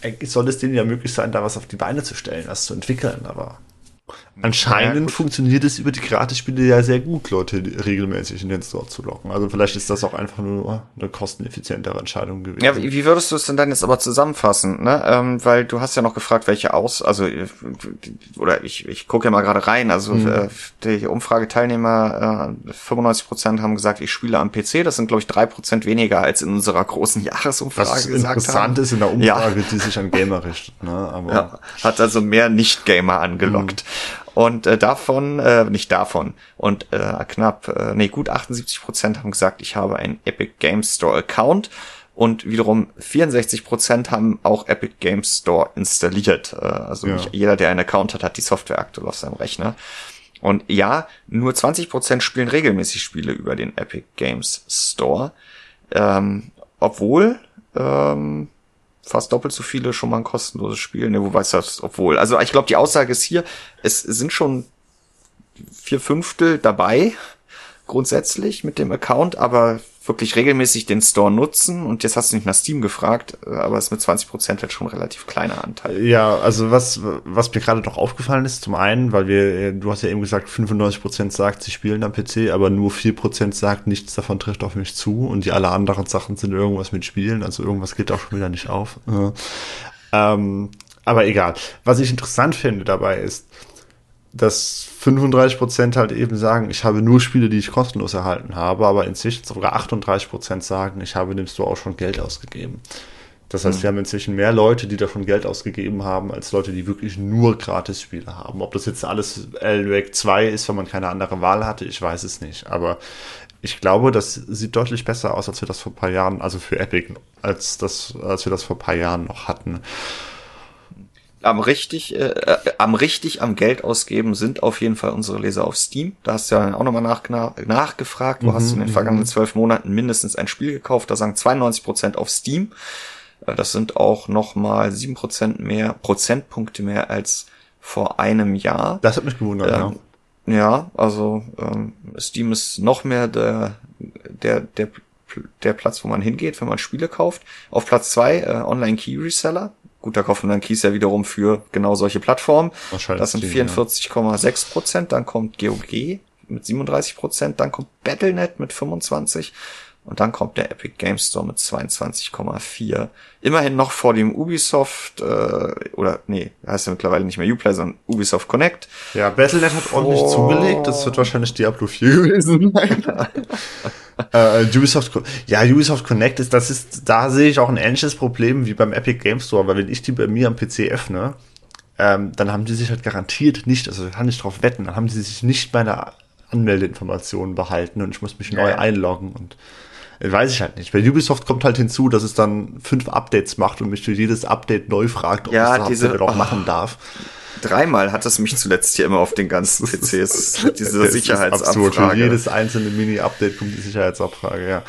eigentlich soll es denen ja möglich sein, da was auf die Beine zu stellen, was zu entwickeln, aber Anscheinend ja, funktioniert es über die Gratisspiele ja sehr gut, Leute regelmäßig in den Store zu locken. Also vielleicht ist das auch einfach nur eine kosteneffizientere Entscheidung gewesen. Ja, wie würdest du es denn dann jetzt aber zusammenfassen? Ne? Ähm, weil du hast ja noch gefragt, welche aus, also oder ich, ich gucke ja mal gerade rein. Also mhm. äh, die Umfrageteilnehmer, äh, 95 Prozent haben gesagt, ich spiele am PC. Das sind glaube ich drei Prozent weniger als in unserer großen Jahresumfrage Was gesagt interessant haben. ist in der Umfrage, ja. die sich an Gamer richtet. Ne? Aber ja, hat also mehr Nicht-Gamer angelockt. Mhm. Und äh, davon, äh, nicht davon, und äh, knapp, äh, nee, gut 78 Prozent haben gesagt, ich habe einen Epic Games Store Account. Und wiederum 64 Prozent haben auch Epic Games Store installiert. Äh, also ja. nicht jeder, der einen Account hat, hat die Software aktuell auf seinem Rechner. Und ja, nur 20 Prozent spielen regelmäßig Spiele über den Epic Games Store. Ähm, obwohl ähm, fast doppelt so viele schon mal ein kostenloses Spiel. Ne, wobei es das, obwohl. Also ich glaube, die Aussage ist hier, es sind schon vier Fünftel dabei, grundsätzlich mit dem Account, aber wirklich regelmäßig den Store nutzen. Und jetzt hast du nicht nach Steam gefragt, aber es mit 20 Prozent halt schon relativ kleiner Anteil. Ja, also was, was mir gerade noch aufgefallen ist, zum einen, weil wir, du hast ja eben gesagt, 95 Prozent sagt, sie spielen am PC, aber nur 4 Prozent sagt, nichts davon trifft auf mich zu und die alle anderen Sachen sind irgendwas mit Spielen, also irgendwas geht auch schon wieder nicht auf. Ähm, aber egal. Was ich interessant finde dabei ist, dass 35% halt eben sagen, ich habe nur Spiele, die ich kostenlos erhalten habe, aber inzwischen sogar 38% sagen, ich habe dem Store auch schon Geld ausgegeben. Das heißt, mhm. wir haben inzwischen mehr Leute, die davon Geld ausgegeben haben, als Leute, die wirklich nur Gratis-Spiele haben. Ob das jetzt alles Alan Wake 2 ist, wenn man keine andere Wahl hatte, ich weiß es nicht. Aber ich glaube, das sieht deutlich besser aus, als wir das vor ein paar Jahren, also für Epic, als, das, als wir das vor ein paar Jahren noch hatten am richtig, äh, äh, am richtig am Geld ausgeben sind auf jeden Fall unsere Leser auf Steam. Da hast du ja auch nochmal nach, nachgefragt. Du mhm, hast in den mhm. vergangenen zwölf Monaten mindestens ein Spiel gekauft. Da sagen 92 Prozent auf Steam. Äh, das sind auch nochmal sieben Prozent mehr, Prozentpunkte mehr als vor einem Jahr. Das hat mich gewundert, ähm, ja. Ja, also ähm, Steam ist noch mehr der, der, der, der Platz, wo man hingeht, wenn man Spiele kauft. Auf Platz zwei äh, Online Key Reseller Gut, da kauft man dann Keys ja wiederum für genau solche Plattformen. Das sind 44,6 Prozent. Dann kommt GOG mit 37 Prozent. Dann kommt Battlenet mit 25. Und dann kommt der Epic Game Store mit 22,4. Immerhin noch vor dem Ubisoft, äh, oder nee, heißt ja mittlerweile nicht mehr Uplay, sondern Ubisoft Connect. Ja, Battlenet hat ordentlich zugelegt. Das wird wahrscheinlich Diablo 4 gewesen sein. äh, Ubisoft, ja, Ubisoft Connect ist, das ist, da sehe ich auch ein ähnliches Problem wie beim Epic Game Store, weil wenn ich die bei mir am PC öffne, ähm, dann haben die sich halt garantiert nicht, also kann ich drauf wetten, dann haben sie sich nicht meine Anmeldeinformationen behalten und ich muss mich neu ja. einloggen und äh, weiß ich halt nicht. Bei Ubisoft kommt halt hinzu, dass es dann fünf Updates macht und mich für jedes Update neu fragt, ob ja, es das diese, auch oh. machen darf. Dreimal hat es mich zuletzt hier immer auf den ganzen PCs mit dieser Sicherheitsabfrage. Für jedes einzelne Mini-Update kommt die Sicherheitsabfrage, ja.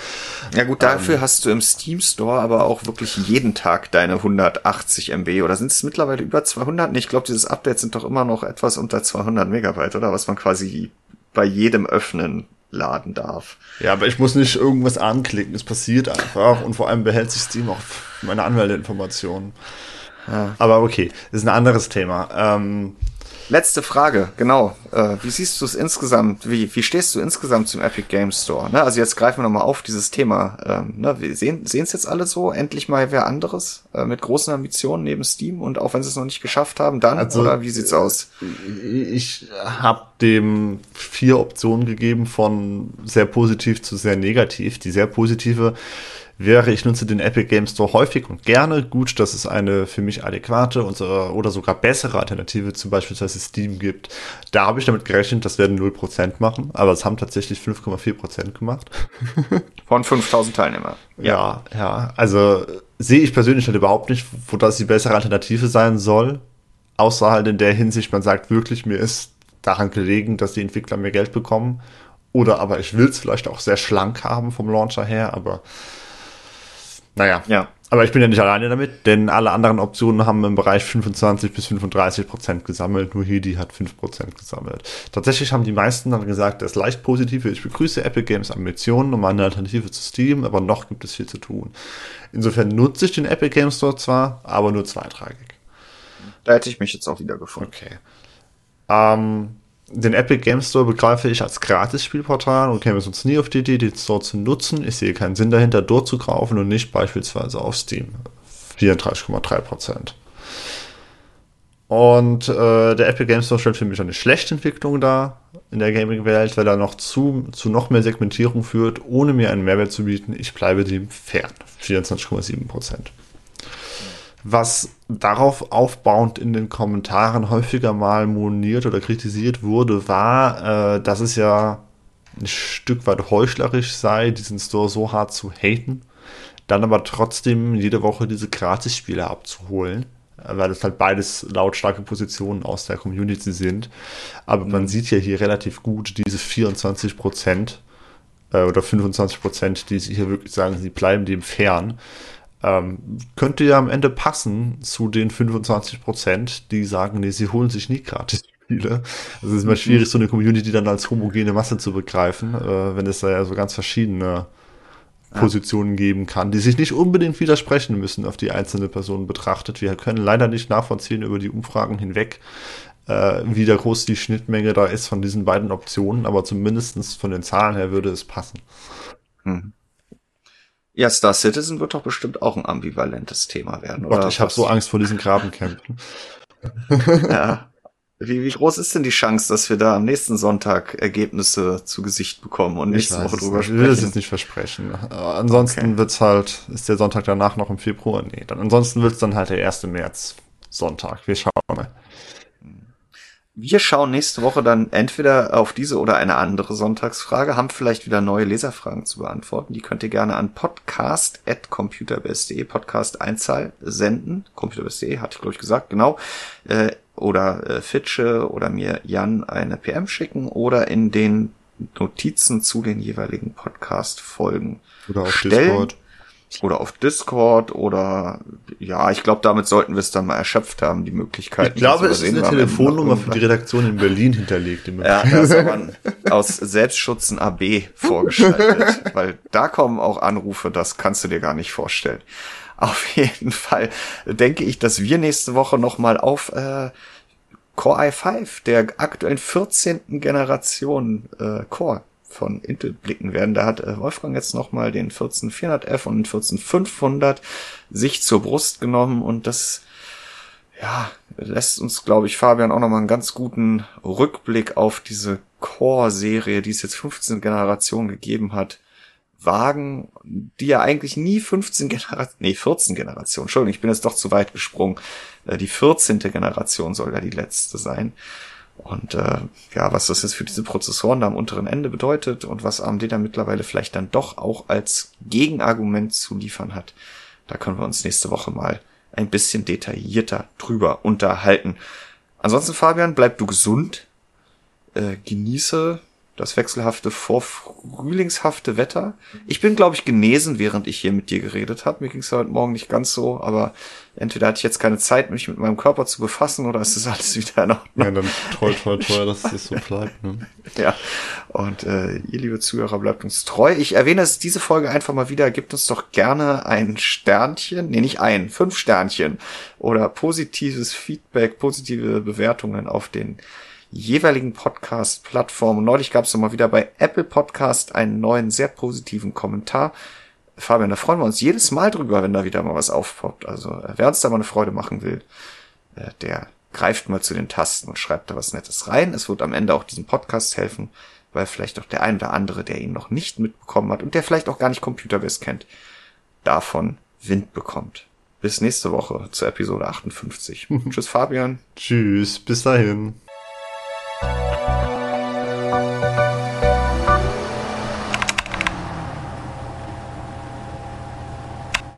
Ja gut, dafür ähm, hast du im Steam Store aber auch wirklich jeden Tag deine 180 MB oder sind es mittlerweile über 200? Ich glaube, dieses Update sind doch immer noch etwas unter 200 Megabyte, oder? Was man quasi bei jedem Öffnen laden darf. Ja, aber ich muss nicht irgendwas anklicken, es passiert einfach und vor allem behält sich Steam auch meine Anmeldeinformationen. Ja. Aber okay, das ist ein anderes Thema. Ähm, Letzte Frage, genau. Äh, wie siehst du es insgesamt? Wie, wie stehst du insgesamt zum Epic Games Store? Ne? Also jetzt greifen wir nochmal auf dieses Thema. Ähm, ne? Wir sehen es jetzt alle so. Endlich mal wer anderes äh, mit großen Ambitionen neben Steam und auch wenn sie es noch nicht geschafft haben, dann also, oder wie sieht's aus? Ich habe dem vier Optionen gegeben von sehr positiv zu sehr negativ. Die sehr positive wäre, ich nutze den Epic Game Store häufig und gerne. Gut, dass es eine für mich adäquate oder sogar bessere Alternative zu beispielsweise Steam gibt. Da habe ich damit gerechnet, das werden 0% machen, aber es haben tatsächlich 5,4% gemacht. Von 5000 Teilnehmern. Ja, ja. Also sehe ich persönlich halt überhaupt nicht, wo das die bessere Alternative sein soll. Außer halt in der Hinsicht, man sagt wirklich, mir ist daran gelegen, dass die Entwickler mehr Geld bekommen. Oder aber ich will es vielleicht auch sehr schlank haben vom Launcher her, aber naja. Ja. Aber ich bin ja nicht alleine damit, denn alle anderen Optionen haben im Bereich 25 bis 35 Prozent gesammelt. Nur hier die hat 5 Prozent gesammelt. Tatsächlich haben die meisten dann gesagt, das ist leicht positiv. Ich begrüße Epic Games Ambitionen um eine Alternative zu Steam, aber noch gibt es viel zu tun. Insofern nutze ich den Epic Games Store zwar, aber nur zweitragig. Da hätte ich mich jetzt auch wieder gefunden. Okay. Ähm, den Epic Game Store begreife ich als Gratis-Spielportal und käme sonst nie auf die Idee, den Store zu nutzen. Ich sehe keinen Sinn dahinter, dort zu kaufen und nicht beispielsweise auf Steam. 34,3%. Und äh, der Epic Game Store stellt für mich eine schlechte Entwicklung dar in der Gaming-Welt, weil er noch zu, zu noch mehr Segmentierung führt, ohne mir einen Mehrwert zu bieten. Ich bleibe dem fern. 24,7% was darauf aufbauend in den Kommentaren häufiger mal moniert oder kritisiert wurde, war, äh, dass es ja ein Stück weit heuchlerisch sei, diesen Store so hart zu haten, dann aber trotzdem jede Woche diese Gratis-Spiele abzuholen, äh, weil das halt beides lautstarke Positionen aus der Community sind. Aber mhm. man sieht ja hier relativ gut diese 24 Prozent äh, oder 25 Prozent, die hier wirklich sagen, sie bleiben dem fern. Ähm, könnte ja am Ende passen zu den 25 Prozent, die sagen, nee, sie holen sich nie gratis Spiele. Also es ist immer schwierig, so eine Community dann als homogene Masse zu begreifen, äh, wenn es da ja so ganz verschiedene Positionen geben kann, die sich nicht unbedingt widersprechen müssen, auf die einzelne Person betrachtet. Wir können leider nicht nachvollziehen über die Umfragen hinweg, äh, wie da groß die Schnittmenge da ist von diesen beiden Optionen, aber zumindest von den Zahlen her würde es passen. Mhm. Ja, Star Citizen wird doch bestimmt auch ein ambivalentes Thema werden, oder? Gott, ich habe so Angst vor diesen Grabenkämpfen. ja. Wie, wie groß ist denn die Chance, dass wir da am nächsten Sonntag Ergebnisse zu Gesicht bekommen und nächste Woche drüber sprechen? Ich will das jetzt nicht versprechen. ansonsten okay. wird's halt, ist der Sonntag danach noch im Februar? Nee, dann ansonsten wird's dann halt der 1. März Sonntag. Wir schauen mal. Wir schauen nächste Woche dann entweder auf diese oder eine andere Sonntagsfrage, haben vielleicht wieder neue Leserfragen zu beantworten. Die könnt ihr gerne an podcast.computerbest.de, Podcast Einzahl senden. Computerbest.de, hatte ich glaube ich gesagt, genau. Äh, oder äh, Fitsche oder mir Jan eine PM schicken oder in den Notizen zu den jeweiligen Podcast-Folgen. Oder auf stellen. Discord oder auf Discord oder ja, ich glaube, damit sollten wir es dann mal erschöpft haben, die Möglichkeiten. Ich glaube, es ist eine Telefonnummer für die Redaktion in Berlin hinterlegt. Ja, da ist aber aus Selbstschutz ein AB vorgeschaltet, weil da kommen auch Anrufe, das kannst du dir gar nicht vorstellen. Auf jeden Fall denke ich, dass wir nächste Woche nochmal auf äh, Core i5, der aktuellen 14. Generation äh, Core von Intel blicken werden. Da hat äh, Wolfgang jetzt nochmal den 14400F und den 14500 sich zur Brust genommen und das ja, lässt uns, glaube ich, Fabian auch nochmal einen ganz guten Rückblick auf diese Core-Serie, die es jetzt 15 Generationen gegeben hat, wagen, die ja eigentlich nie 15 Generationen, nee, 14 Generationen, Entschuldigung, ich bin jetzt doch zu weit gesprungen. Äh, die 14. Generation soll ja die letzte sein. Und äh, ja, was das jetzt für diese Prozessoren da am unteren Ende bedeutet und was AMD da mittlerweile vielleicht dann doch auch als Gegenargument zu liefern hat, da können wir uns nächste Woche mal ein bisschen detaillierter drüber unterhalten. Ansonsten, Fabian, bleib du gesund, äh, genieße das wechselhafte, vorfrühlingshafte Wetter. Ich bin, glaube ich, genesen, während ich hier mit dir geredet habe. Mir ging es heute Morgen nicht ganz so, aber entweder hatte ich jetzt keine Zeit, mich mit meinem Körper zu befassen, oder ist das alles wieder in Ordnung. Ja, dann toll, toll, toll, dass das so bleibt. Ne? Ja, und äh, ihr, liebe Zuhörer, bleibt uns treu. Ich erwähne es diese Folge einfach mal wieder. Gebt uns doch gerne ein Sternchen, nee, nicht ein, fünf Sternchen oder positives Feedback, positive Bewertungen auf den jeweiligen Podcast-Plattformen. Neulich gab es mal wieder bei Apple Podcast einen neuen, sehr positiven Kommentar. Fabian, da freuen wir uns jedes Mal drüber, wenn da wieder mal was aufpoppt. Also äh, wer uns da mal eine Freude machen will, äh, der greift mal zu den Tasten und schreibt da was Nettes rein. Es wird am Ende auch diesem Podcast helfen, weil vielleicht auch der ein oder andere, der ihn noch nicht mitbekommen hat und der vielleicht auch gar nicht Computerbase kennt, davon Wind bekommt. Bis nächste Woche zur Episode 58. Tschüss, Fabian. Tschüss, bis dahin.